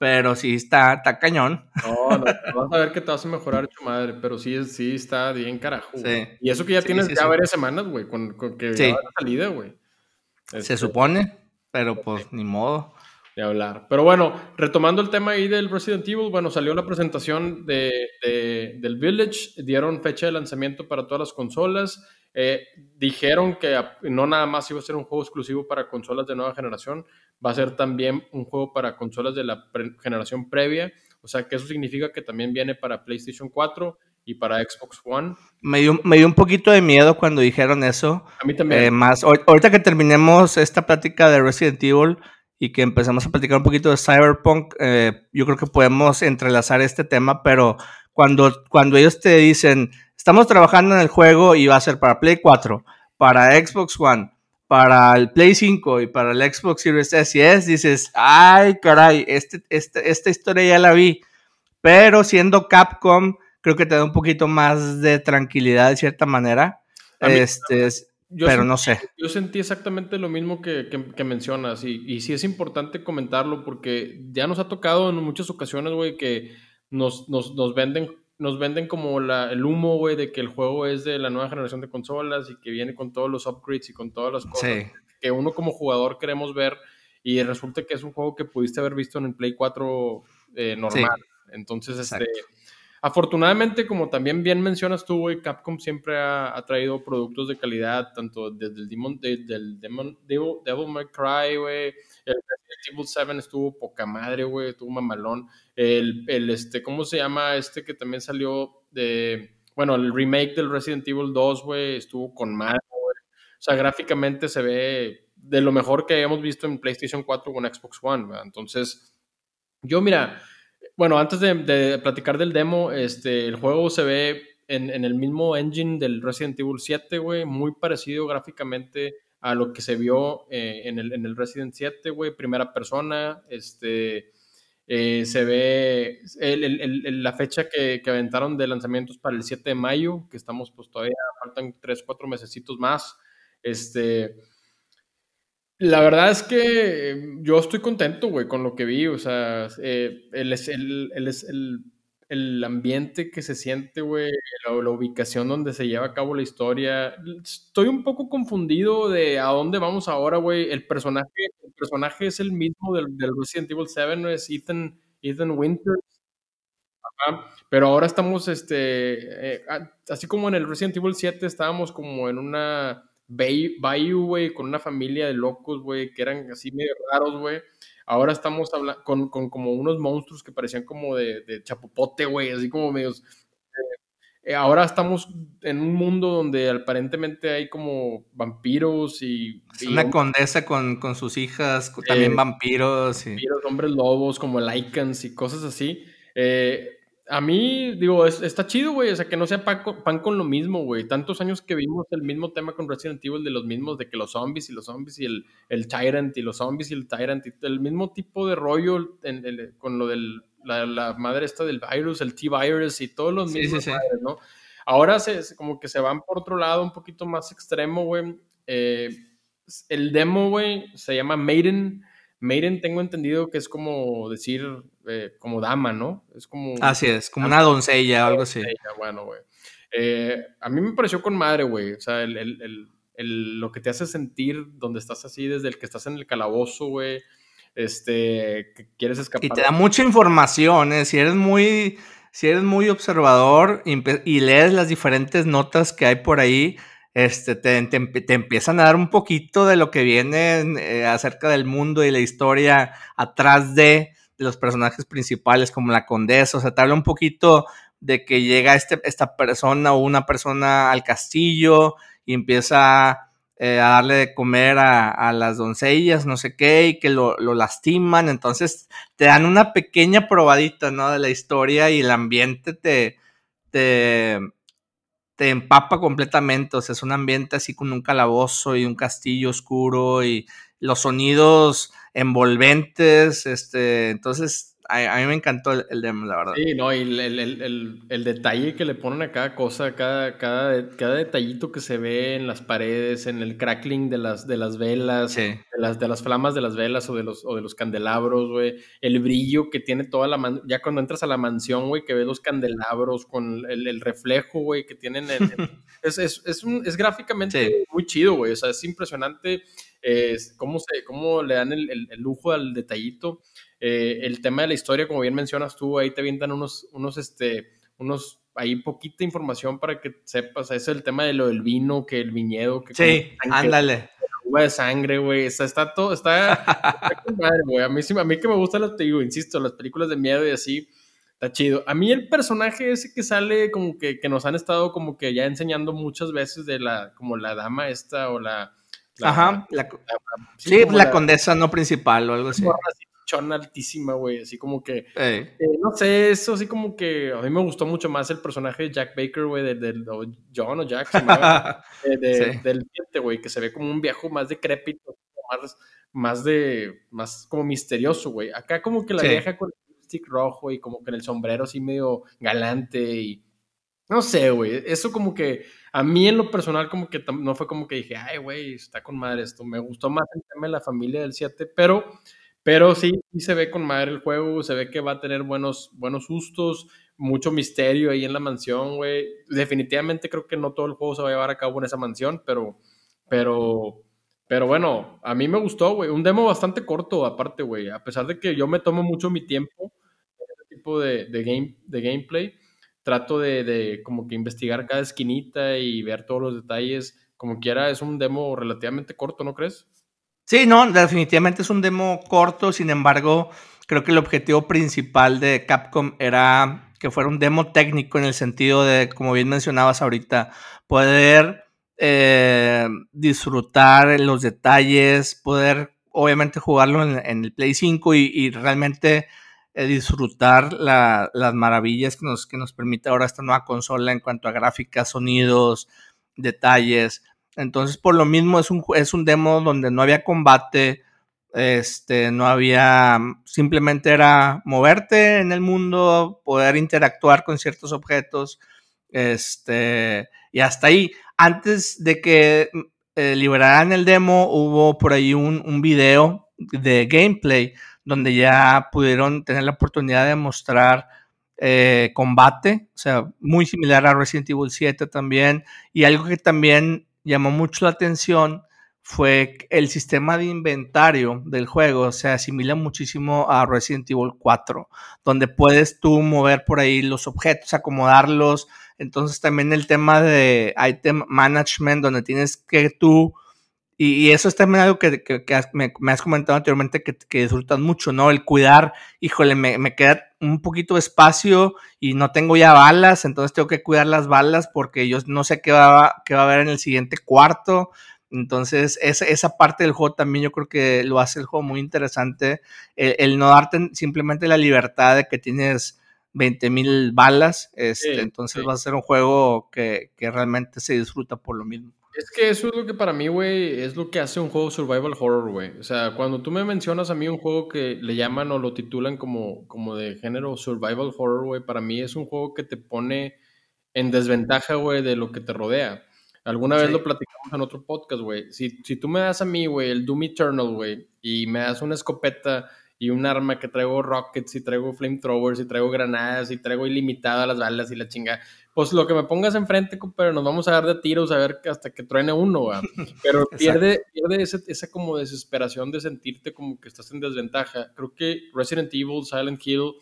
Pero sí está, está cañón. [LAUGHS] No, no, vas a ver que te vas a mejorar, tu madre, pero sí, sí está bien carajo. Sí. Y eso que ya tienes ya varias semanas, güey, con, con, que ya va la salida, güey. Se este, supone, pero pues ni modo. De hablar. Pero bueno, retomando el tema ahí del Resident Evil, bueno, salió la presentación de, de, del Village, dieron fecha de lanzamiento para todas las consolas. Eh, dijeron que no nada más iba a ser un juego exclusivo para consolas de nueva generación, va a ser también un juego para consolas de la generación previa. O sea que eso significa que también viene para PlayStation 4 y para Xbox One. Me dio, me dio un poquito de miedo cuando dijeron eso. A mí también. Eh, más, ahorita que terminemos esta plática de Resident Evil y que empezamos a platicar un poquito de Cyberpunk, eh, yo creo que podemos entrelazar este tema, pero cuando, cuando ellos te dicen estamos trabajando en el juego y va a ser para Play 4, para Xbox One, para el Play 5 y para el Xbox Series S y S, dices, ay, caray, este, este, esta historia ya la vi. Pero siendo Capcom, creo que te da un poquito más de tranquilidad de cierta manera. este, pero no sé. Yo sentí exactamente lo mismo que, mencionas y, y, sí es importante comentarlo porque ya nos ha tocado en muchas ocasiones, güey, que nos, nos, nos venden nos venden como la, el humo, güey, de que el juego es de la nueva generación de consolas y que viene con todos los upgrades y con todas las cosas que uno como jugador queremos ver y resulta que es un juego que pudiste haber visto en el Play 4 eh, normal. Entonces, este, afortunadamente, como también bien mencionas tú, güey, Capcom siempre ha, traído productos de calidad, tanto desde el Demon, del Demon, Devil, Devil May Cry, güey, el Resident Evil 7 estuvo poca madre, güey, estuvo mamalón. El, el, este, ¿cómo se llama este que también salió de, bueno, el remake del Resident Evil 2, güey, estuvo con madre, güey. O sea, gráficamente se ve de lo mejor que hemos visto en PlayStation 4 con Xbox One. Entonces, yo mira, bueno, antes de, platicar del demo, este, el juego se ve en, el mismo engine del Resident Evil 7, güey, muy parecido gráficamente a lo que se vio eh, en, el, en, el, Resident 7, güey, primera persona, este, eh, se ve la fecha que, que, aventaron de lanzamientos para el 7 de mayo, que estamos pues todavía, faltan 3, 4 mesecitos más, este... La verdad es que yo estoy contento, güey, con lo que vi. O sea, eh, el, el, el, el, ambiente que se siente, güey, la, ubicación donde se lleva a cabo la historia. Estoy un poco confundido de a dónde vamos ahora, güey. El personaje, el personaje es el mismo del, del Resident Evil 7, es Ethan, Ethan Winters. Pero ahora estamos, este, eh, así como en el Resident Evil 7 estábamos como en una bayou, güey, con una familia de locos, güey, que eran así medio raros, güey. Ahora estamos hablando con, con, como unos monstruos que parecían como de, de chapopote, güey, así como medios... Eh, ahora estamos en un mundo donde aparentemente hay como vampiros y... una condesa con, con, sus hijas, también eh, vampiros. Y... Vampiros, hombres lobos, como Lycans y cosas así. Eh, a mí, digo, está chido, güey, o sea, que no sea pan con, pan con lo mismo, güey. Tantos años que vimos el mismo tema con Resident Evil de los mismos, de que los zombies y los zombies y el, el Tyrant y los zombies y el Tyrant, y el mismo tipo de rollo con lo de la, madre esta del virus, el T-Virus y todos los mismos, ¿no? Ahora se, como que se van por otro lado un poquito más extremo, güey. Eh, el demo, güey, se llama Maiden. Maiden tengo entendido que es como decir, eh, como dama, ¿no? Es como... Así es, como una doncella o algo así. Bueno, güey. Eh, a mí me pareció con madre, güey. O sea, el, el, el, lo que te hace sentir donde estás así, desde el que estás en el calabozo, güey. Este, que quieres escapar. Y te da mucha información, ¿eh? Si eres muy, si eres muy observador y, lees las diferentes notas que hay por ahí, este, te, te, empiezan a dar un poquito de lo que viene eh, acerca del mundo y la historia atrás de, los personajes principales, como la condesa. O sea, te habla un poquito de que llega este, esta persona o una persona al castillo y empieza eh, a darle de comer a, las doncellas, no sé qué, y que lo, lastiman. Entonces te dan una pequeña probadita, ¿no? De la historia y el ambiente te, te, te empapa completamente. O sea, es un ambiente así con un calabozo y un castillo oscuro y los sonidos envolventes. Este, entonces a, mí me encantó el, demo, la verdad. Sí, no, y el, detalle que le ponen a cada cosa, cada, cada, cada detallito que se ve en las paredes, en el crackling de las, de las velas, de, las, de las flamas de las velas o de los, o de los candelabros, güey. El brillo que tiene toda la... Man ya cuando entras a la mansión, güey, que ves los candelabros con el, reflejo, güey, que tienen... [LAUGHS] es, es, es, un, es gráficamente muy chido, güey. O sea, es impresionante es cómo, se, cómo le dan el, el lujo al detallito. Eh, el tema de la historia, como bien mencionas tú, ahí te avientan unos, unos, este, unos, ahí poquita información para que sepas, es el tema de lo del vino, que el viñedo, que... Sí, ándale. Uva de sangre, güey, está, está todo, está, [LAUGHS] madre, güey, a mí, a mí que me gusta, las, te digo, insisto, las películas de miedo y así, está chido. A mí el personaje ese que sale, como que, que nos han estado como que ya enseñando muchas veces de la, como la dama esta o la... Ajá, la, sí, la, condesa no principal o algo así altísima, güey. Así como que. Eh, no sé, eso así como que. A mí me gustó mucho más el personaje de Jack Baker, güey, del, John o Jack, [LAUGHS] de, del güey, que se ve como un viejo más decrépito, más, más de. Más como misterioso, güey. Acá como que la vieja con el stick rojo y como que en el sombrero así medio galante y. No sé, güey. Eso como que. A mí en lo personal como que no fue como que dije, ay, güey, está con madre esto. Me gustó más el tema de la familia del 7, pero pero sí, sí se ve con madre el juego, se ve que va a tener buenos, buenos sustos, mucho misterio ahí en la mansión, güey. Definitivamente creo que no todo el juego se va a llevar a cabo en esa mansión, pero, pero, pero bueno, a mí me gustó, güey. Un demo bastante corto, aparte, güey. A pesar de que yo me tomo mucho mi tiempo en este tipo de, de, game, de gameplay, trato de, de como que investigar cada esquinita y ver todos los detalles. Como quiera, es un demo relativamente corto, ¿no crees? Sí, no, definitivamente es un demo corto, sin embargo, creo que el objetivo principal de Capcom era que fuera un demo técnico en el sentido de, como bien mencionabas ahorita, poder eh, disfrutar los detalles, poder obviamente jugarlo en, el Play 5 y, realmente eh, disfrutar las maravillas que nos, que nos permite ahora esta nueva consola en cuanto a gráficas, sonidos, detalles. Entonces, por lo mismo, es un, es un demo donde no había combate, este, no había, simplemente era moverte en el mundo, poder interactuar con ciertos objetos, este, y hasta ahí. Antes de que eh, liberaran el demo, hubo por ahí un, un video de gameplay donde ya pudieron tener la oportunidad de mostrar eh, combate, o sea, muy similar a Resident Evil 7 también, y algo que también llamó mucho la atención fue el sistema de inventario del juego se asimila muchísimo a Resident Evil 4, donde puedes tú mover por ahí los objetos, acomodarlos. Entonces también el tema de item management, donde tienes que tú, y, eso es también algo que, me, has comentado anteriormente que, disfrutas mucho, ¿no? El cuidar, híjole, me, me queda un poquito de espacio y no tengo ya balas, entonces tengo que cuidar las balas porque yo no sé qué va, qué va a haber en el siguiente cuarto. Entonces, esa, esa parte del juego también yo creo que lo hace el juego muy interesante. El, no darte simplemente la libertad de que tienes 20 mil balas. Este, entonces va a ser un juego que, que realmente se disfruta por lo mismo. Es que eso es lo que para mí, güey, es lo que hace un juego survival horror, güey. O sea, cuando tú me mencionas a mí un juego que le llaman o lo titulan como, como de género survival horror, güey, para mí es un juego que te pone en desventaja, güey, de lo que te rodea. Alguna vez lo platicamos en otro podcast, güey. Si, si tú me das a mí, güey, el Doom Eternal, güey, y me das una escopeta y un arma que traigo rockets y traigo flamethrowers y traigo granadas y traigo ilimitado las balas y la chinga, pues lo que me pongas enfrente, pero nos vamos a dar de tiros a ver hasta que truene uno, güey. [LAUGHS] Pero pierde, pierde esa como desesperación de sentirte como que estás en desventaja. Creo que Resident Evil, Silent Hill,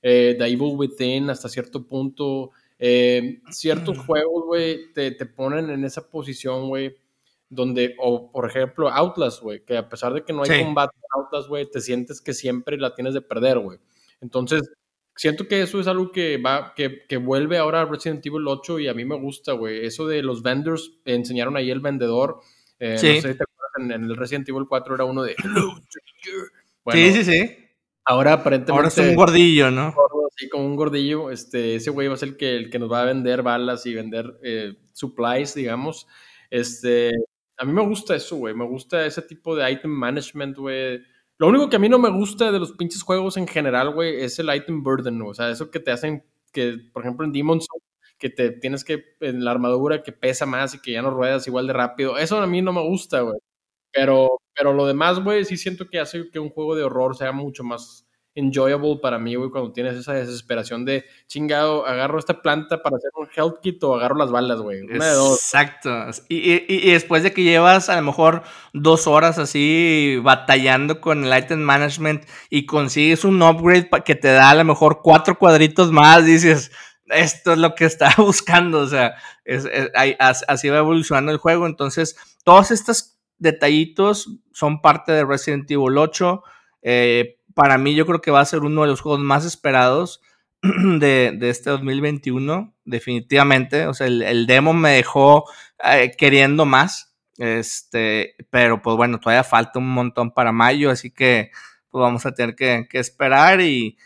eh, The Evil Within, hasta cierto punto, eh, ciertos [CLEARS THROAT] juegos, güey, te, te, ponen en esa posición, güey, donde, o por ejemplo, Outlast, güey, que a pesar de que no hay combate en Outlast, güey, te sientes que siempre la tienes de perder, güey. Entonces, siento que eso es algo que va, que, que, vuelve ahora a Resident Evil 8 y a mí me gusta, güey. Eso de los vendors, enseñaron ahí el vendedor. Eh, sí. No sé si te acuerdas, en, el Resident Evil 4 era uno de sí, sí, sí. Ahora aparentemente. Ahora es un gordillo, ¿no? Sí, como un gordillo. Este, ese güey va a ser el que, el que nos va a vender balas y vender eh, supplies, digamos. Este, a mí me gusta eso, güey. Me gusta ese tipo de item management, güey. Lo único que a mí no me gusta de los pinches juegos en general, güey, es el item burden, O sea, eso que te hacen que, por ejemplo, en Demon's Souls, que te tienes que, en la armadura que pesa más y que ya no ruedas igual de rápido. Eso a mí no me gusta, güey. Pero, pero lo demás, güey, sí siento que hace que un juego de horror sea mucho más enjoyable para mí, güey, cuando tienes esa desesperación de chingado, agarro esta planta para hacer un health kit o agarro las balas, güey. Una de dos. Exacto. Y, y, y, después de que llevas a lo mejor dos horas así batallando con el item management y consigues un upgrade que te da a lo mejor cuatro cuadritos más, dices, esto es lo que estaba [LAUGHS] buscando, o sea, es, así va evolucionando el juego. Entonces, todos estos detallitos son parte de Resident Evil 8. Eh, para mí yo creo que va a ser uno de los juegos más esperados [CLEARS THROAT] de, este 2021, definitivamente. O sea, el, demo me dejó eh, queriendo más, este, pero pues bueno, todavía falta un montón para mayo, así que pues vamos a tener que, esperar y,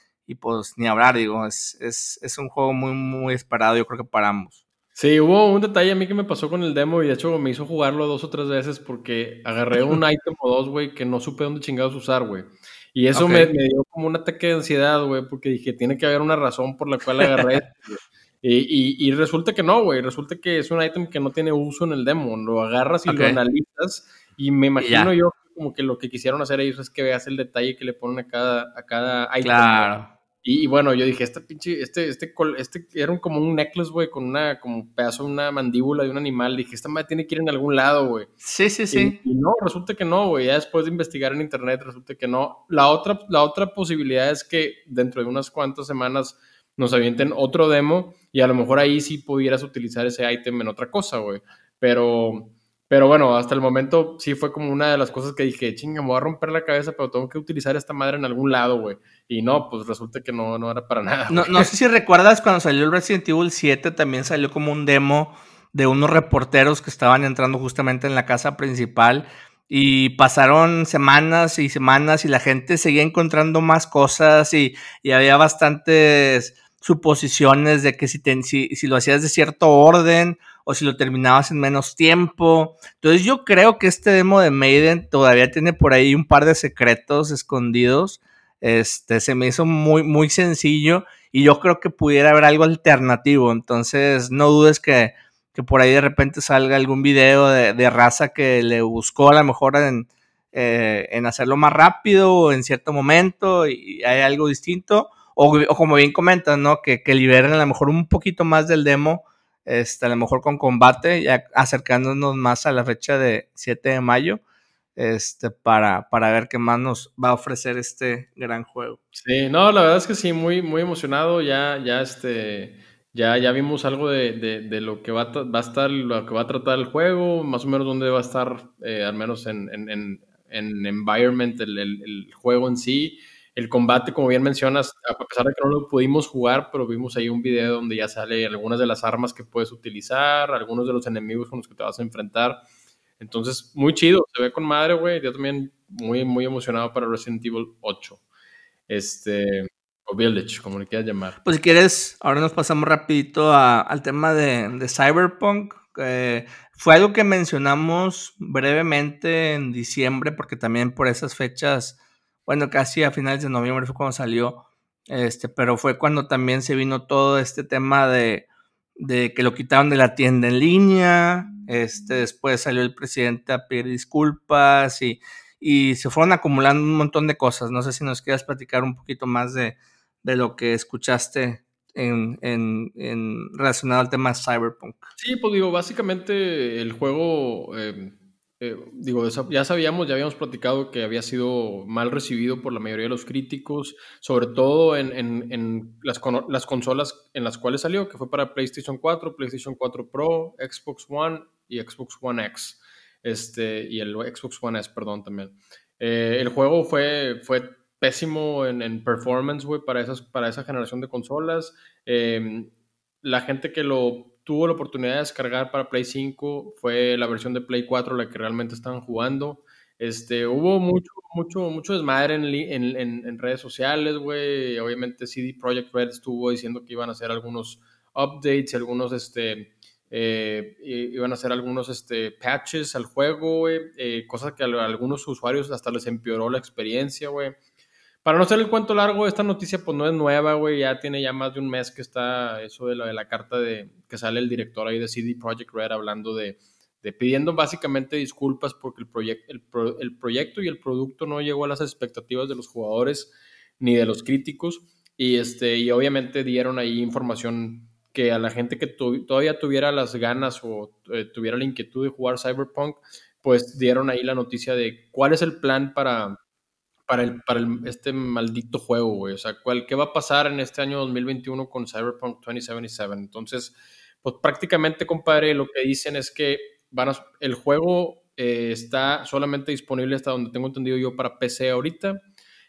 pues ni hablar, digo, es, es, un juego muy, muy esperado, yo creo que para ambos. Sí, hubo un detalle a mí que me pasó con el demo y de hecho me hizo jugarlo dos o tres veces porque agarré un [LAUGHS] item o dos, güey, que no supe dónde chingados usar, güey. Y eso me, dio como un ataque de ansiedad, güey, porque dije, tiene que haber una razón por la cual agarré esto, [LAUGHS] y, y, resulta que no, güey, resulta que es un ítem que no tiene uso en el demo, lo agarras y lo analizas y me imagino yo como que lo que quisieron hacer ellos es que veas el detalle que le ponen a cada, a cada item. Claro. Y, bueno, yo dije, este pinche, este, este, este era como un necklace, güey, con una, como pedazo de una mandíbula de un animal. Dije, esta madre tiene que ir en algún lado, güey. Sí, sí, sí. Y, no, resulta que no, güey. Ya después de investigar en internet, resulta que no. La otra, la otra posibilidad es que dentro de unas cuantas semanas nos avienten otro demo y a lo mejor ahí sí pudieras utilizar ese item en otra cosa, güey. Pero pero bueno, hasta el momento sí fue como una de las cosas que dije, chinga, me voy a romper la cabeza, pero tengo que utilizar esta madre en algún lado, güey. Y no, pues resulta que no, no era para nada. No, no, sé si recuerdas cuando salió el Resident Evil 7, también salió como un demo de unos reporteros que estaban entrando justamente en la casa principal. Y pasaron semanas y semanas y la gente seguía encontrando más cosas y, y había bastantes suposiciones de que si, si, si, lo hacías de cierto orden o si lo terminabas en menos tiempo. Entonces yo creo que este demo de Maiden todavía tiene por ahí un par de secretos escondidos. Este se me hizo muy, muy sencillo y yo creo que pudiera haber algo alternativo. Entonces no dudes que, que por ahí de repente salga algún video de, de, raza que le buscó a lo mejor en, eh, en hacerlo más rápido o en cierto momento y hay algo distinto o, como bien comentas, ¿no? Que, que, liberen a lo mejor un poquito más del demo, este, a lo mejor con combate, ya acercándonos más a la fecha de 7 de mayo, este, para, para ver qué más nos va a ofrecer este gran juego. Sí, no, la verdad es que sí, muy, muy emocionado, ya, ya este... Ya, ya vimos algo de, de, lo que va a, va a, estar, lo que va a tratar el juego, más o menos dónde va a estar, eh, al menos en, en, en, en environment, el, el, el, juego en sí. El combate, como bien mencionas, a pesar de que no lo pudimos jugar, pero vimos ahí un video donde ya sale algunas de las armas que puedes utilizar, algunos de los enemigos con los que te vas a enfrentar. Entonces, muy chido, se ve con madre, güey. Yo también muy, muy emocionado para Resident Evil 8. Este, o Village, como le quieras llamar. Pues si quieres, ahora nos pasamos rapidito al tema de, de Cyberpunk. fue algo que mencionamos brevemente en diciembre, porque también por esas fechas bueno, casi a finales de noviembre fue cuando salió, este, pero fue cuando también se vino todo este tema de, de que lo quitaron de la tienda en línea, Este, después salió el presidente a pedir disculpas y, y se fueron acumulando un montón de cosas. No sé si nos quieras platicar un poquito más de, de lo que escuchaste en, en, en, relacionado al tema Cyberpunk. Sí, pues digo, básicamente el juego, eh, eh, digo, ya sabíamos, ya habíamos platicado que había sido mal recibido por la mayoría de los críticos, sobre todo en, en las, las, consolas en las cuales salió, que fue para PlayStation 4, PlayStation 4 Pro, Xbox One y Xbox One X, este, y el Xbox One S, perdón, también. Eh, el juego fue, fue pésimo en, performance, güey, para, para esa generación de consolas. Em, la gente que lo tuvo la oportunidad de descargar para Play 5 fue la versión de Play 4 la que realmente estaban jugando. Este, hubo mucho, mucho, mucho desmadre en, en, redes sociales, güey. Obviamente CD Projekt Red estuvo diciendo que iban a hacer algunos updates, algunos, este, eh, iban a hacer algunos este, patches al juego, güey. Eh, cosas que a algunos usuarios hasta les empeoró la experiencia, güey. Para no hacer el cuento largo, esta noticia pues no es nueva, güey, ya tiene ya más de un mes que está eso de, la carta de que sale el director ahí de CD Projekt Red hablando de, pidiendo básicamente disculpas porque el, proyecto el, el, proyecto y el producto no llegó a las expectativas de los jugadores ni de los críticos. Y, este, y obviamente dieron ahí información que a la gente que todavía tuviera las ganas o eh, tuviera la inquietud de jugar Cyberpunk, pues dieron ahí la noticia de cuál es el plan para para, el, para este maldito juego, güey. O sea, ¿cuál, ¿qué va a pasar en este año 2021 con Cyberpunk 2077? Entonces, pues prácticamente, compadre, lo que dicen es que van el juego eh, está solamente disponible hasta donde tengo entendido yo para PC ahorita.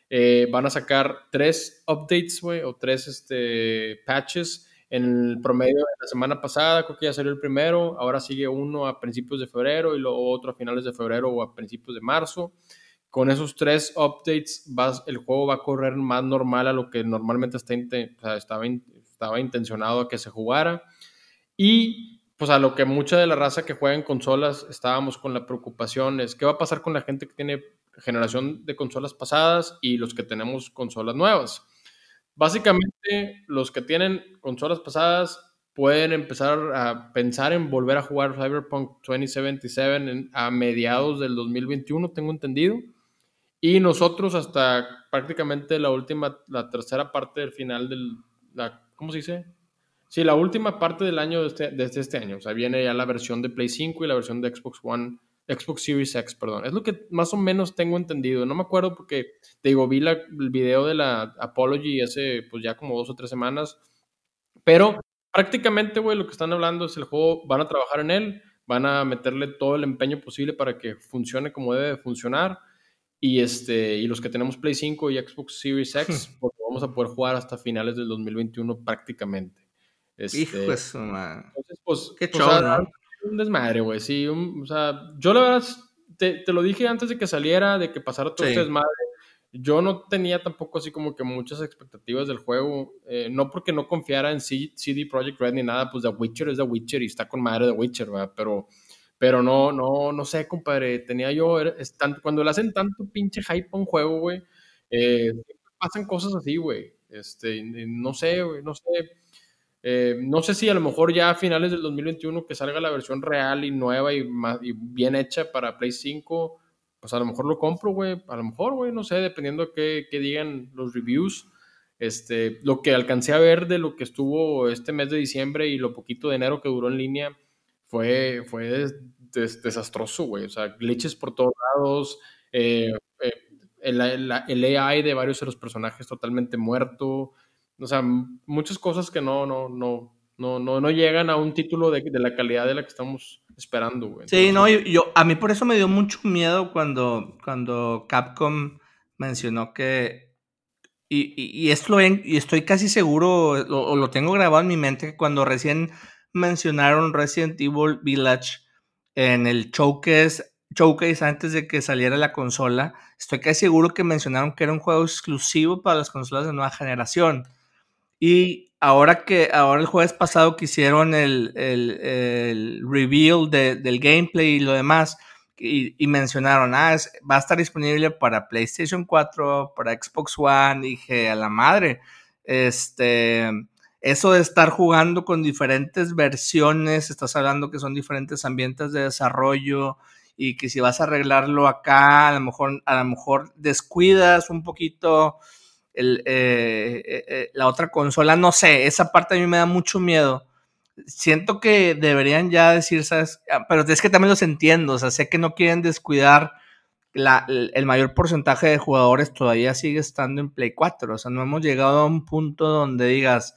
Eh, van a sacar tres updates, güey, o tres este, patches en el promedio de la semana pasada, creo que ya salió el primero, ahora sigue uno a principios de febrero y luego otro a finales de febrero o a principios de marzo con esos tres updates el juego va a correr más normal a lo que normalmente estaba, intencionado a que se jugara. Y pues a lo que mucha de la raza que juega en consolas estábamos con la preocupación es qué va a pasar con la gente que tiene generación de consolas pasadas y los que tenemos consolas nuevas. Básicamente los que tienen consolas pasadas pueden empezar a pensar en volver a jugar Cyberpunk 2077 a mediados del 2021, tengo entendido. Y nosotros hasta prácticamente la última, la tercera parte del final del, la, ¿cómo se dice? Sí, la última parte del año desde este, este, este año. O sea, viene ya la versión de Play 5 y la versión de Xbox One, Xbox Series X, perdón. Es lo que más o menos tengo entendido. No me acuerdo porque, te digo, vi la, el video de la Apology hace pues ya como dos o tres semanas. Pero prácticamente, güey, lo que están hablando es el juego, van a trabajar en él, van a meterle todo el empeño posible para que funcione como debe funcionar y, este, y los que tenemos Play 5 y Xbox Series X, pues vamos a poder jugar hasta finales del 2021 prácticamente. Este, Hijo de su Entonces, pues, Qué pues, un desmadre, güey. Sí, o sea, yo la verdad te, te, lo dije antes de que saliera, de que pasara todo este desmadre. Yo no tenía tampoco así como que muchas expectativas del juego. Eh, no porque no confiara en CD Projekt Red ni nada, pues The Witcher es The Witcher y está con madre The Witcher, ¿verdad? Pero pero no, no, no sé, compadre. Tenía yo, cuando le hacen tanto pinche hype a un juego, güey, eh, pasan cosas así, güey. Este, no sé, güey, no sé. Eh, no sé si a lo mejor ya a finales del 2021 que salga la versión real y nueva y, y bien hecha para Play 5, pues a lo mejor lo compro, güey. A lo mejor, güey, no sé, dependiendo de qué, qué, digan los reviews. Este, lo que alcancé a ver de lo que estuvo este mes de diciembre y lo poquito de enero que duró en línea, fue, fue desastroso, güey. O sea, glitches por todos lados, eh, eh, el, el, AI de varios de los personajes totalmente muerto. O sea, muchas cosas que no, no, no, no, no, no llegan a un título de, de, la calidad de la que estamos esperando, güey. sí, no, yo, a mí por eso me dio mucho miedo cuando, cuando Capcom mencionó que y, y, y, esto lo y estoy casi seguro, o lo, tengo grabado en mi mente, que cuando recién mencionaron Resident Evil Village en el showcase, showcase antes de que saliera la consola. Estoy casi seguro que mencionaron que era un juego exclusivo para las consolas de nueva generación. Y ahora que ahora el jueves pasado que hicieron el, el, reveal del gameplay y lo demás, y, mencionaron, ah, va a estar disponible para PlayStation 4, para Xbox One, dije, a la madre, este, eso de estar jugando con diferentes versiones, estás hablando que son diferentes ambientes de desarrollo y que si vas a arreglarlo acá, a lo mejor, a lo mejor descuidas un poquito eh, eh, eh, la otra consola, no sé, esa parte a mí me da mucho miedo. Siento que deberían ya decir, ¿sabes? Ah, pero es que también los entiendo, o sea, sé que no quieren descuidar el mayor porcentaje de jugadores todavía sigue estando en Play 4, o sea, no hemos llegado a un punto donde digas,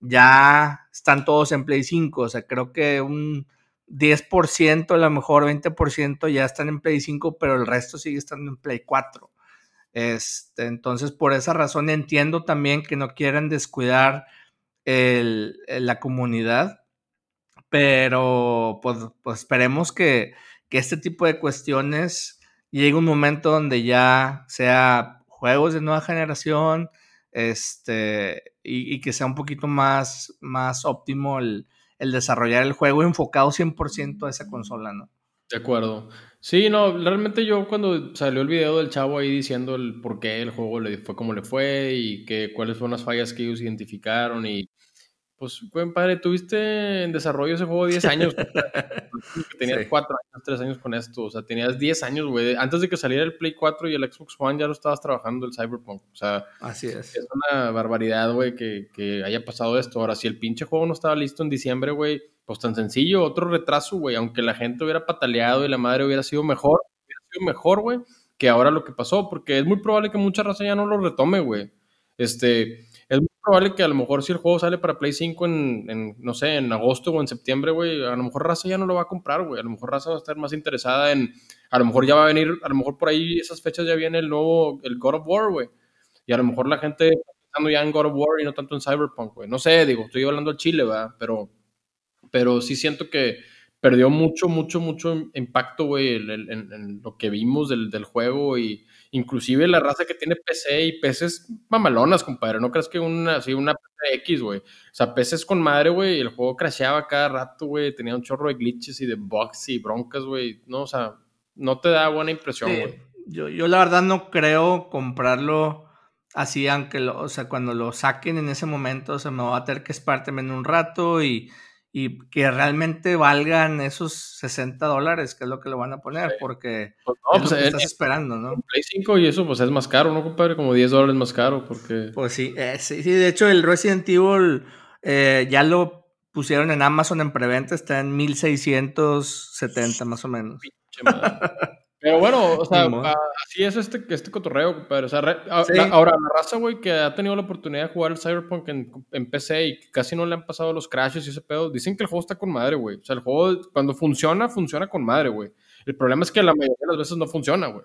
ya están todos en Play 5, o sea, creo que un 10%, a lo mejor 20% ya están en Play 5, pero el resto sigue estando en Play 4. Este, entonces, por esa razón entiendo también que no quieren descuidar la comunidad, pero pues, pues esperemos que, este tipo de cuestiones llegue un momento donde ya sea juegos de nueva generación, este, y, que sea un poquito más, más óptimo el, el desarrollar el juego enfocado 100% a esa consola, ¿no? De acuerdo. Sí, no, realmente yo cuando salió el video del chavo ahí diciendo el por qué el juego le fue como le fue y que cuáles fueron las fallas que ellos identificaron y pues, buen padre, tuviste en desarrollo ese juego 10 años. [LAUGHS] tenías 4 años, 3 años con esto. O sea, tenías 10 años, güey. Antes de que saliera el Play 4 y el Xbox One ya lo estabas trabajando el Cyberpunk. O sea, así es. Es una barbaridad, güey, que, que haya pasado esto. Ahora, si el pinche juego no estaba listo en diciembre, güey, pues tan sencillo, otro retraso, güey. Aunque la gente hubiera pataleado y la madre hubiera sido mejor, hubiera sido mejor, güey, que ahora lo que pasó. Porque es muy probable que mucha raza ya no lo retome, güey. Este probable que a lo mejor si el juego sale para Play 5 en, no sé, en agosto o en septiembre, güey, a lo mejor Raza ya no lo va a comprar, güey. A lo mejor Raza va a estar más interesada en, a lo mejor ya va a venir, a lo mejor por ahí esas fechas ya viene el nuevo, el God of War, güey. Y a lo mejor la gente está pensando ya en God of War y no tanto en Cyberpunk, güey. No sé, digo, estoy hablando al Chile, ¿verdad? Pero, pero sí siento que perdió mucho, mucho, mucho impacto, güey, en, lo que vimos del, del juego y inclusive la raza que tiene PC y PCs mamalonas, compadre. No crees que una, así una X, güey. O sea, PCs con madre, güey, el juego crasheaba cada rato, güey. Tenía un chorro de glitches y de bugs y broncas, güey. No, o sea, no te da buena impresión, güey. Yo, yo la verdad no creo comprarlo así, aunque lo, o sea, cuando lo saquen en ese momento, o sea, me va a tener que espartemen en un rato y y que realmente valgan esos 60 dólares, que es lo que le van a poner, porque pues no, pues estás esperando, ¿no? Play 5 y eso pues es más caro, ¿no, compadre? Como 10 dólares más caro, porque... Pues sí, eh, sí, sí, de hecho el Resident Evil eh, ya lo pusieron en Amazon en preventa, está en 1670 más o menos. [LAUGHS] Pero bueno, o sea, así es este, este cotorreo, compadre. O sea, ahora la raza, güey, que ha tenido la oportunidad de jugar el Cyberpunk en, PC y casi no le han pasado los crashes y ese pedo, dicen que el juego está con madre, güey. O sea, el juego cuando funciona, funciona con madre, güey. El problema es que la mayoría de las veces no funciona, güey.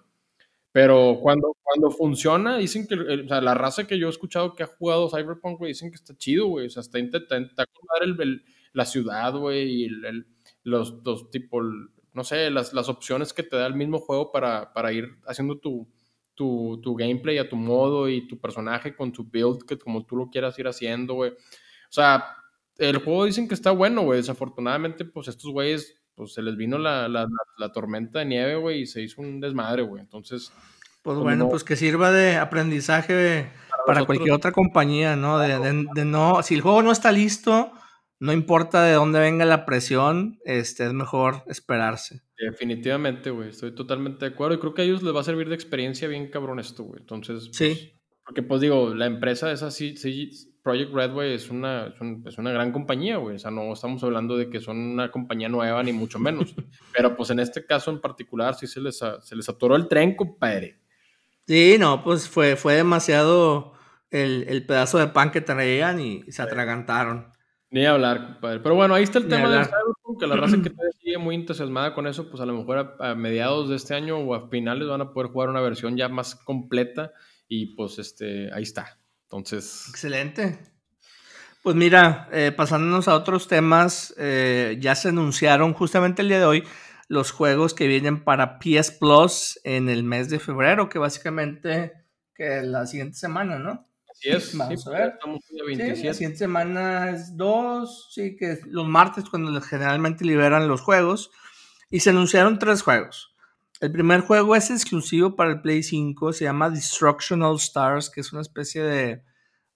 Pero cuando, cuando funciona, dicen que, o sea, la raza que yo he escuchado que ha jugado Cyberpunk, güey, dicen que está chido, güey. O sea, está, está, está con madre la ciudad, güey, y los dos tipos no sé, las, las opciones que te da el mismo juego para, para ir haciendo tu, tu, tu, gameplay a tu modo y tu personaje con tu build, que como tú lo quieras ir haciendo, güey. O sea, el juego dicen que está bueno, güey. Desafortunadamente, pues estos güeyes, pues se les vino la, la, la tormenta de nieve, güey, y se hizo un desmadre, güey. Entonces... Pues, pues bueno, pues que sirva de aprendizaje para, cualquier otra compañía, ¿no? De, de, de, no, si el juego no está listo, no importa de dónde venga la presión, este, es mejor esperarse. Definitivamente, güey, estoy totalmente de acuerdo y creo que a ellos les va a servir de experiencia bien cabrón esto, güey. Entonces, pues, sí. porque pues digo, la empresa esa sí, sí Project Red, güey, es una, es, una gran compañía, güey. O sea, no estamos hablando de que son una compañía nueva ni mucho menos. [LAUGHS] Pero pues en este caso en particular sí se les, se les atoró el tren, compadre. Sí, no, pues fue, fue demasiado el, el pedazo de pan que traían y se atragantaron. Ni hablar, compadre. Pero bueno, ahí está el tema del Cyberpunk, que la raza que sigue muy entusiasmada con eso, pues a lo mejor a, mediados de este año o a finales van a poder jugar una versión ya más completa y pues este, ahí está. Entonces... Excelente. Pues mira, eh, pasándonos a otros temas, eh, ya se anunciaron justamente el día de hoy los juegos que vienen para PS Plus en el mes de febrero, que básicamente que la siguiente semana, ¿no? Es. [LAUGHS] Vamos a ver. la siguiente semana es dos, sí, que es los martes cuando generalmente liberan los juegos. Y se anunciaron tres juegos. El primer juego es exclusivo para el Play 5, se llama Destruction All Stars, que es una especie de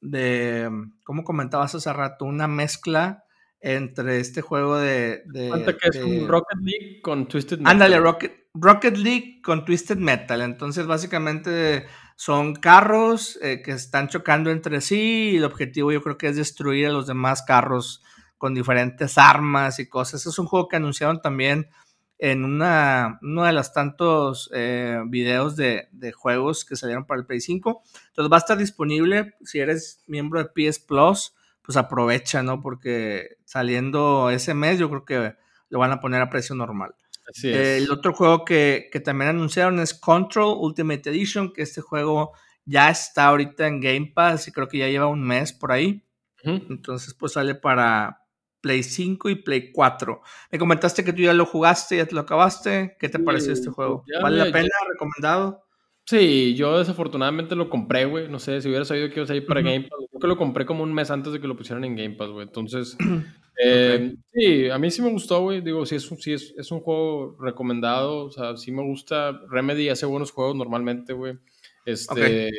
de, como comentabas hace rato, una mezcla entre este juego de... de que es un Rocket League con Twisted Metal. Ándale, Rocket, Rocket League con Twisted Metal. Entonces, básicamente son carros eh, que están chocando entre sí y el objetivo yo creo que es destruir a los demás carros con diferentes armas y cosas. Es un juego que anunciaron también en una, uno de los tantos eh, videos de, juegos que salieron para el Play 5. Entonces va a estar disponible si eres miembro de PS Plus, pues aprovecha, ¿no? Porque saliendo ese mes yo creo que lo van a poner a precio normal. El otro juego que, también anunciaron es Control Ultimate Edition, que este juego ya está ahorita en Game Pass y creo que ya lleva un mes por ahí. Entonces, pues sale para Play 5 y Play 4. Me comentaste que tú ya lo jugaste, ya te lo acabaste. ¿Qué te pareció este juego? ¿Vale la pena? ¿Recomendado? Sí, yo desafortunadamente lo compré, güey. No sé, si hubiera sabido que iba a salir para Game Pass. Creo que lo compré como un mes antes de que lo pusieran en Game Pass, güey. Entonces, [CLEARS THROAT] eh, sí, a mí sí me gustó, güey. Digo, sí, es un, sí es, es, un juego recomendado. O sea, sí me gusta. Remedy hace buenos juegos normalmente, güey. Este,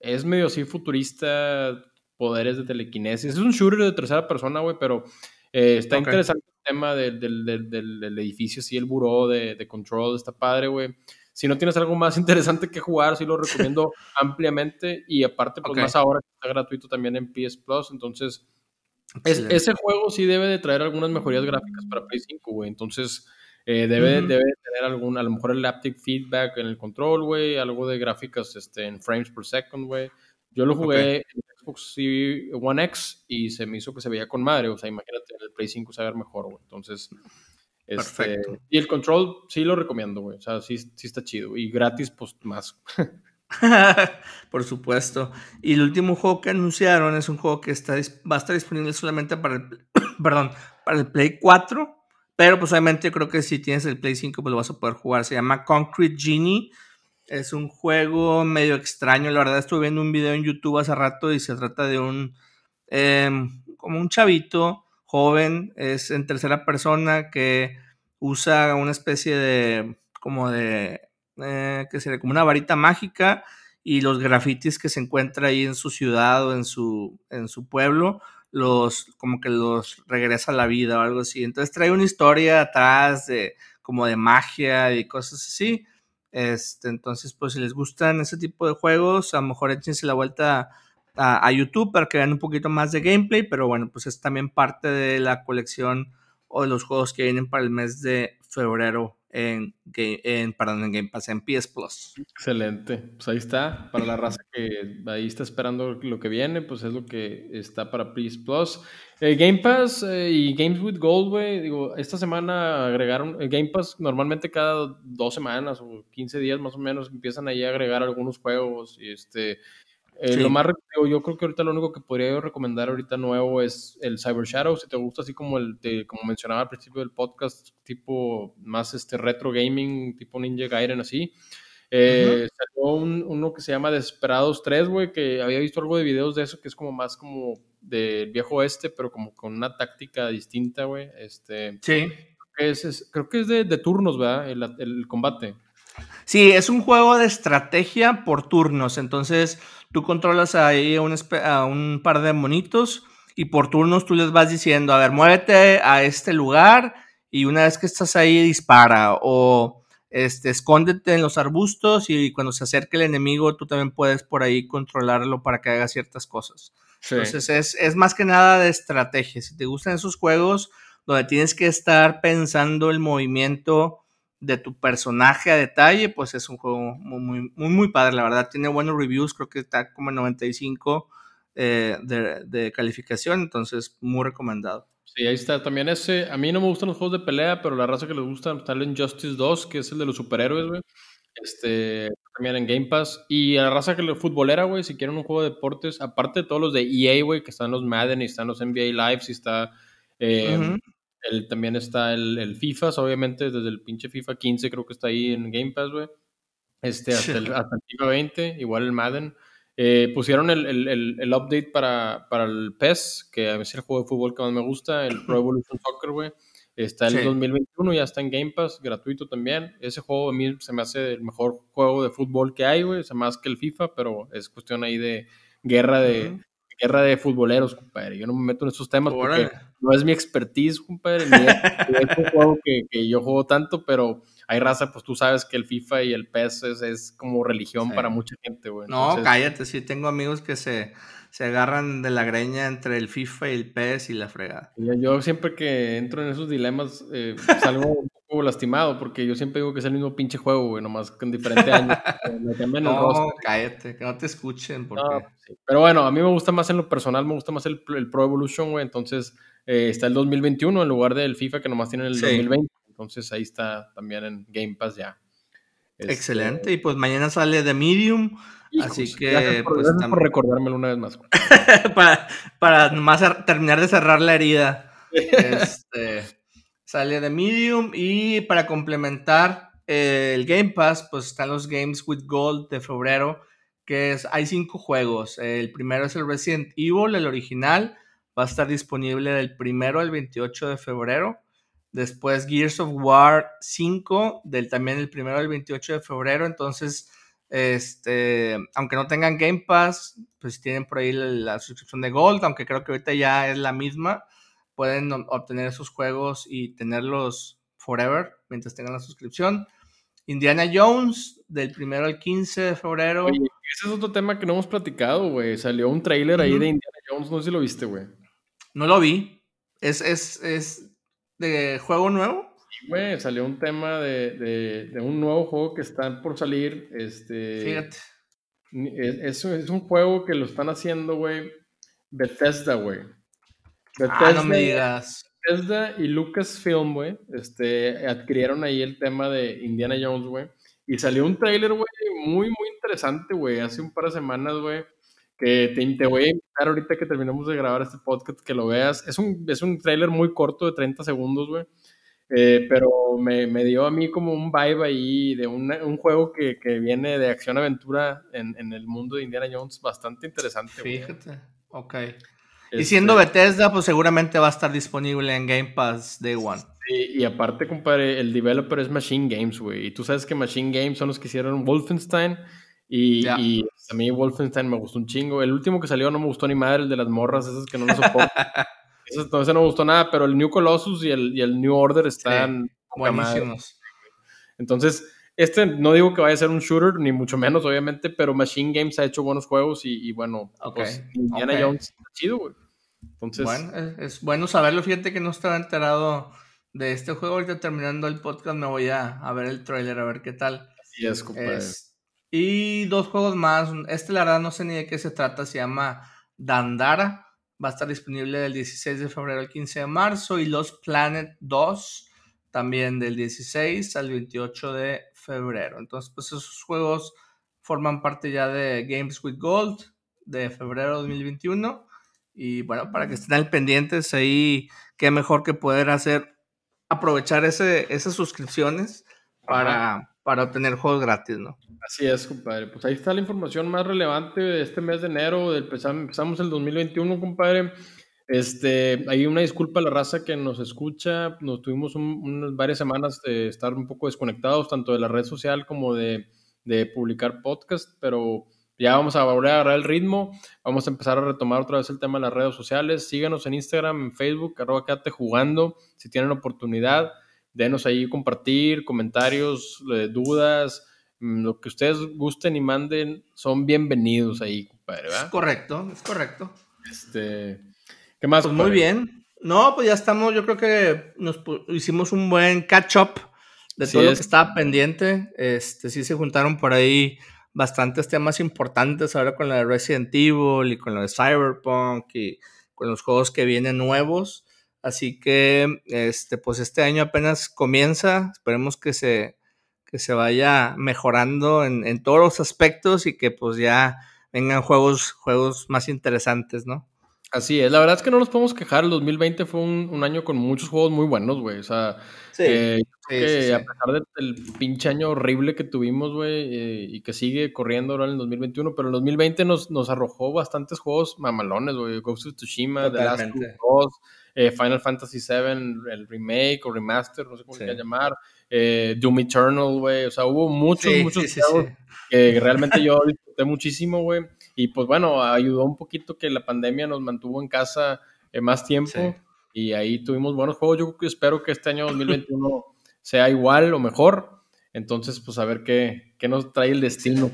es medio así futurista, poderes de telequinesis. Es un shooter de tercera persona, güey, pero eh, está interesante el tema del, del, del, del, edificio, sí, el buró de, de control. Está padre, güey. Si no tienes algo más [LAUGHS] interesante que jugar, sí lo recomiendo [LAUGHS] ampliamente. Y aparte, pues más ahora que está gratuito también en PS Plus. Entonces, ese juego sí debe de traer algunas mejorías gráficas para Play 5, güey. Entonces, eh, debe, debe tener algún, a lo mejor el haptic feedback en el control, güey. Algo de gráficas este, en frames per second, güey. Yo lo jugué en Xbox One X y se me hizo que se veía con madre. O sea, imagínate, en el Play 5 se va a ver mejor, güey. Entonces, este, y el control sí lo recomiendo, güey. O sea, sí, sí está chido. Y gratis, pues más. [LAUGHS] Por supuesto. Y el último juego que anunciaron es un juego que está, va a estar disponible solamente para el, [CLEARS THROAT] perdón, para el Play 4. Pero pues obviamente creo que si tienes el Play 5 pues lo vas a poder jugar. Se llama Concrete Genie. Es un juego medio extraño. La verdad estuve viendo un video en YouTube hace rato y se trata de un... Em, como un chavito joven, es en tercera persona que usa una especie de, como de, eh, que sería como una varita mágica y los grafitis que se encuentra ahí en su ciudad o en su, en su pueblo, los, como que los regresa a la vida o algo así. Entonces trae una historia atrás de, como de magia y cosas así. Este, entonces, pues si les gustan ese tipo de juegos, a lo mejor échense la vuelta a, YouTube para que vean un poquito más de gameplay, pero bueno, pues es también parte de la colección o de los juegos que vienen para el mes de febrero en, en, perdón, en Game Pass, en PS Plus. Excelente. Pues ahí está, para la raza que ahí está esperando lo que viene, pues es lo que está para PS Plus. Eh, Game Pass eh, y Games with Gold, güey, digo, esta semana agregaron, eh, Game Pass normalmente cada dos semanas o 15 días más o menos empiezan ahí a agregar algunos juegos y este eh, lo más, yo creo que ahorita lo único que podría recomendar ahorita nuevo es el Cyber Shadow, si te gusta así como el, como mencionaba al principio del podcast, tipo más este retro gaming, tipo Ninja Gaiden así. Eh, salió uno que se llama Desesperados 3, güey, que había visto algo de videos de eso, que es como más como del viejo oeste, pero como con una táctica distinta, güey. Este, sí. creo que es de, de turnos, ¿verdad? El, el combate. Sí, es un juego de estrategia por turnos. Entonces, tú controlas ahí a un, a un, par de monitos y por turnos tú les vas diciendo, a ver, muévete a este lugar y una vez que estás ahí dispara o este, escóndete en los arbustos y cuando se acerque el enemigo tú también puedes por ahí controlarlo para que haga ciertas cosas. Entonces es, es más que nada de estrategia. Si te gustan esos juegos donde tienes que estar pensando el movimiento de tu personaje a detalle, pues es un juego muy, muy, muy padre, la verdad. Tiene buenos reviews, creo que está como en 95 eh, de, de, calificación, entonces muy recomendado. Sí, ahí está. También ese, a mí no me gustan los juegos de pelea, pero la raza que les gusta está en Justice 2, que es el de los superhéroes, güey. Este, también en Game Pass. Y a la raza que le futbolera, güey, si quieren un juego de deportes, aparte de todos los de EA, güey, que están los Madden y están los NBA Lives y está eh, también está el, el, FIFA, obviamente, desde el pinche FIFA 15 creo que está ahí en Game Pass, güey. Este, hasta, el, [LAUGHS] hasta el FIFA 20, igual el Madden. Eh, pusieron el, el, el, update para, para el PES, que a mí es el juego de fútbol que más me gusta, el Pro Evolution Soccer, güey. Está en el 2021, ya está en Game Pass, gratuito también. Ese juego a mí se me hace el mejor juego de fútbol que hay, güey. O sea, más que el FIFA, pero es cuestión ahí de guerra de, guerra de futboleros, compadre. Yo no me meto en esos temas porque no es mi expertise, compadre, ni es, un juego que, que, yo juego tanto, pero hay raza, pues tú sabes que el FIFA y el PES es, como religión para mucha gente, güey. No, cállate, sí, tengo amigos que se, se agarran de la greña entre el FIFA y el PES y la fregada. Yo siempre que entro en esos dilemas eh, salgo un poco lastimado porque yo siempre digo que es el mismo pinche juego, güey, nomás con diferente año. [LAUGHS] no, cállate, que no te escuchen. Porque... Pero bueno, a mí me gusta más en lo personal, me gusta más el, el Pro Evolution, güey, entonces eh, está el 2021 en lugar del FIFA que nomás tiene el 2020. Entonces ahí está también en Game Pass ya. Este, Excelente. Y pues mañana sale The Medium. así que. pues, por recordármelo una vez más. [LAUGHS] para, para más terminar de cerrar la herida. este, sale The Medium. Y para complementar eh, el Game Pass, pues están los Games with Gold de febrero. Que es, hay cinco juegos. El primero es el Resident Evil, el original. Va a estar disponible del primero al 28 de febrero. Después Gears of War 5, del también el primero al 28 de febrero. Entonces, este, aunque no tengan Game Pass, pues tienen por ahí la, suscripción de Gold, aunque creo que ahorita ya es la misma. Pueden obtener esos juegos y tenerlos forever mientras tengan la suscripción. Indiana Jones, del primero al 15 de febrero. Oye, ese es otro tema que no hemos platicado, güey. Salió un trailer ahí de Indiana Jones, no sé si lo viste, güey. No lo vi. Es, es, es de juego nuevo? Sí, güey, salió un tema de, un nuevo juego que está por salir. Este, Fíjate. Es, es un juego que lo están haciendo, güey, Bethesda, güey. Bethesda, ah, no me digas. Bethesda y Lucasfilm, güey, este, adquirieron ahí el tema de Indiana Jones, güey. Y salió un trailer, güey, muy, muy interesante, güey, hace un par de semanas, güey que te, voy a invitar ahorita que terminemos de grabar este podcast que lo veas. Es un, es un trailer muy corto de 30 segundos, güey. Eh, pero me, me, dio a mí como un vibe ahí de un, un juego que, que, viene de acción-aventura en, en, el mundo de Indiana Jones bastante interesante. Fíjate, ok. y este siendo Bethesda, pues seguramente va a estar disponible en Game Pass Day One. Sí, y aparte, compadre, el developer es Machine Games, güey. Y tú sabes que Machine Games son los que hicieron Wolfenstein y, y, a mí Wolfenstein me gustó un chingo. El último que salió no me gustó ni madre, el de las morras, esas que no lo soporto. [LAUGHS] ese, no, no me gustó nada, pero el New Colossus y el, y el New Order están buenísimos. Entonces, este no digo que vaya a ser un shooter, ni mucho menos, obviamente, pero Machine Games ha hecho buenos juegos y, bueno, pues Indiana Jones está chido, güey. Entonces, bueno, es, bueno saberlo. Fíjate que no estaba enterado de este juego. Ahorita terminando el podcast me voy a, a ver el trailer, a ver qué tal. Así es, compadre. Y dos juegos más. Este, la verdad, no sé ni de qué se trata. Se llama Dandara. Va a estar disponible del 16 de febrero al 15 de marzo. Y Los Planet 2, también del 16 al 28 de febrero. Entonces, pues esos juegos forman parte ya de Games with Gold de febrero de 2021. Y bueno, para que estén al pendientes ahí, qué mejor que poder hacer, aprovechar esas suscripciones para para obtener juegos gratis, ¿no? Así es, compadre. Pues ahí está la información más relevante de este mes de enero. Empezamos el 2021, compadre. Este, hay una disculpa a la raza que nos escucha. Nos tuvimos unas varias semanas de estar un poco desconectados, tanto de la red social como de, de publicar podcast, pero ya vamos a volver a agarrar el ritmo. Vamos a empezar a retomar otra vez el tema de las redes sociales. Síganos en Instagram, en Facebook, arroba quédate jugando, si tienen oportunidad denos ahí compartir, comentarios, eh, dudas, mm, lo que ustedes gusten y manden, son bienvenidos ahí, compadre, ¿verdad? Es correcto, es correcto. Este, ¿qué más? Pues muy bien. No, pues ya estamos, yo creo que nos hicimos un buen catch up de todo lo que estaba pendiente. Este, sí se juntaron por ahí bastantes temas importantes ahora con la de Resident Evil y con lo de Cyberpunk y con los juegos que vienen nuevos. Así que, este, pues este año apenas comienza. Esperemos que se, que se vaya mejorando en, en, todos los aspectos y que pues ya vengan juegos, juegos más interesantes, ¿no? Así es, la verdad es que no nos podemos quejar. El 2020 fue un, un año con muchos juegos muy buenos, güey. O sea, eh, a pesar del pinche año horrible que tuvimos, güey, eh, y que sigue corriendo ahora en el 2021, pero el 2020 nos, nos arrojó bastantes juegos mamalones, güey. Ghost of Tsushima, The Last of Us, eh, Final Fantasy VII, el remake o remaster, no sé cómo se llama llamar, eh, Doom Eternal, güey, o sea, hubo muchos, muchos que [LAUGHS] realmente yo disfruté muchísimo, güey. Y pues bueno, ayudó un poquito que la pandemia nos mantuvo en casa eh, más tiempo y ahí tuvimos buenos juegos. Yo espero que este año 2021 [LAUGHS] sea igual o mejor. Entonces, pues a ver qué, qué nos trae el destino.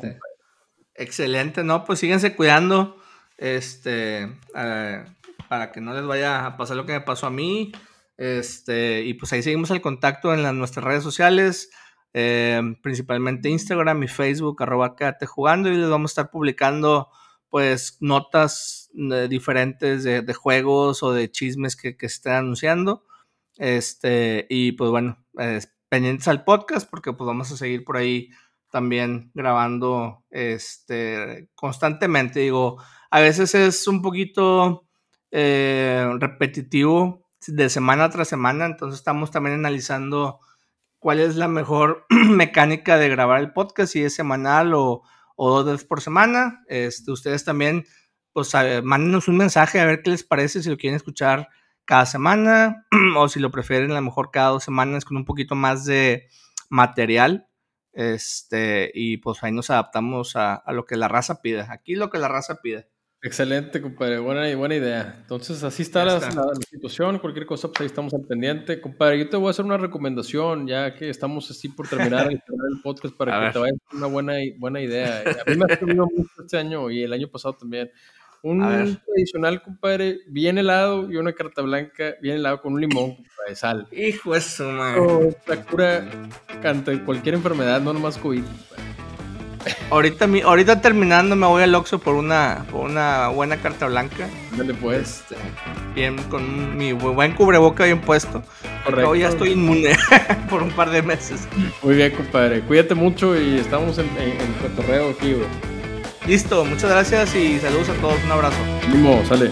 Excelente. no, pues síguense cuidando. Este, eh, para que no les vaya a pasar lo que me pasó a mí. Este, y pues ahí seguimos el contacto en las, nuestras redes sociales, eh, principalmente Instagram y Facebook, arroba quédate jugando, y les vamos a estar publicando pues notas eh, diferentes de, juegos o de chismes que, que estén anunciando. Este, y pues bueno, pendientes al podcast porque pues vamos a seguir por ahí también grabando este, constantemente. Digo, a veces es un poquito eh, repetitivo de semana tras semana, entonces estamos también analizando cuál es la mejor [CLEARS THROAT] mecánica de grabar el podcast, si es semanal o, dos veces por semana. Este, ustedes también, pues, mándenos un mensaje a ver qué les parece, si lo quieren escuchar cada semana [CLEARS THROAT] o si lo prefieren a lo mejor cada dos semanas con un poquito más de material. Este, y pues ahí nos adaptamos a, a lo que la raza pide. Aquí lo que la raza pide. Excelente, compadre. Buena, buena idea. Entonces, así está, la, situación. Cualquier cosa, pues ahí estamos al pendiente. Compadre, yo te voy a hacer una recomendación, ya que estamos así por terminar el podcast, para [LAUGHS] que te vaya una buena, buena idea. A mí me ha servido mucho este año y el año pasado también. Un tradicional, compadre, bien helado y una carta blanca bien helado con un limón, compadre, sal. Hijo eso, man. la cura canta cualquier enfermedad, no nomás COVID, Ahorita, ahorita terminando me voy al Oxxo por una, por una buena carta blanca. Dale pues. Este, bien, con mi buen cubreboca bien puesto. Correcto. ya estoy inmune [LAUGHS] por un par de meses. Muy bien, compadre. Cuídate mucho y estamos en, en, cotorreo aquí, Listo, muchas gracias y saludos a todos. Un abrazo. Mismo, sale.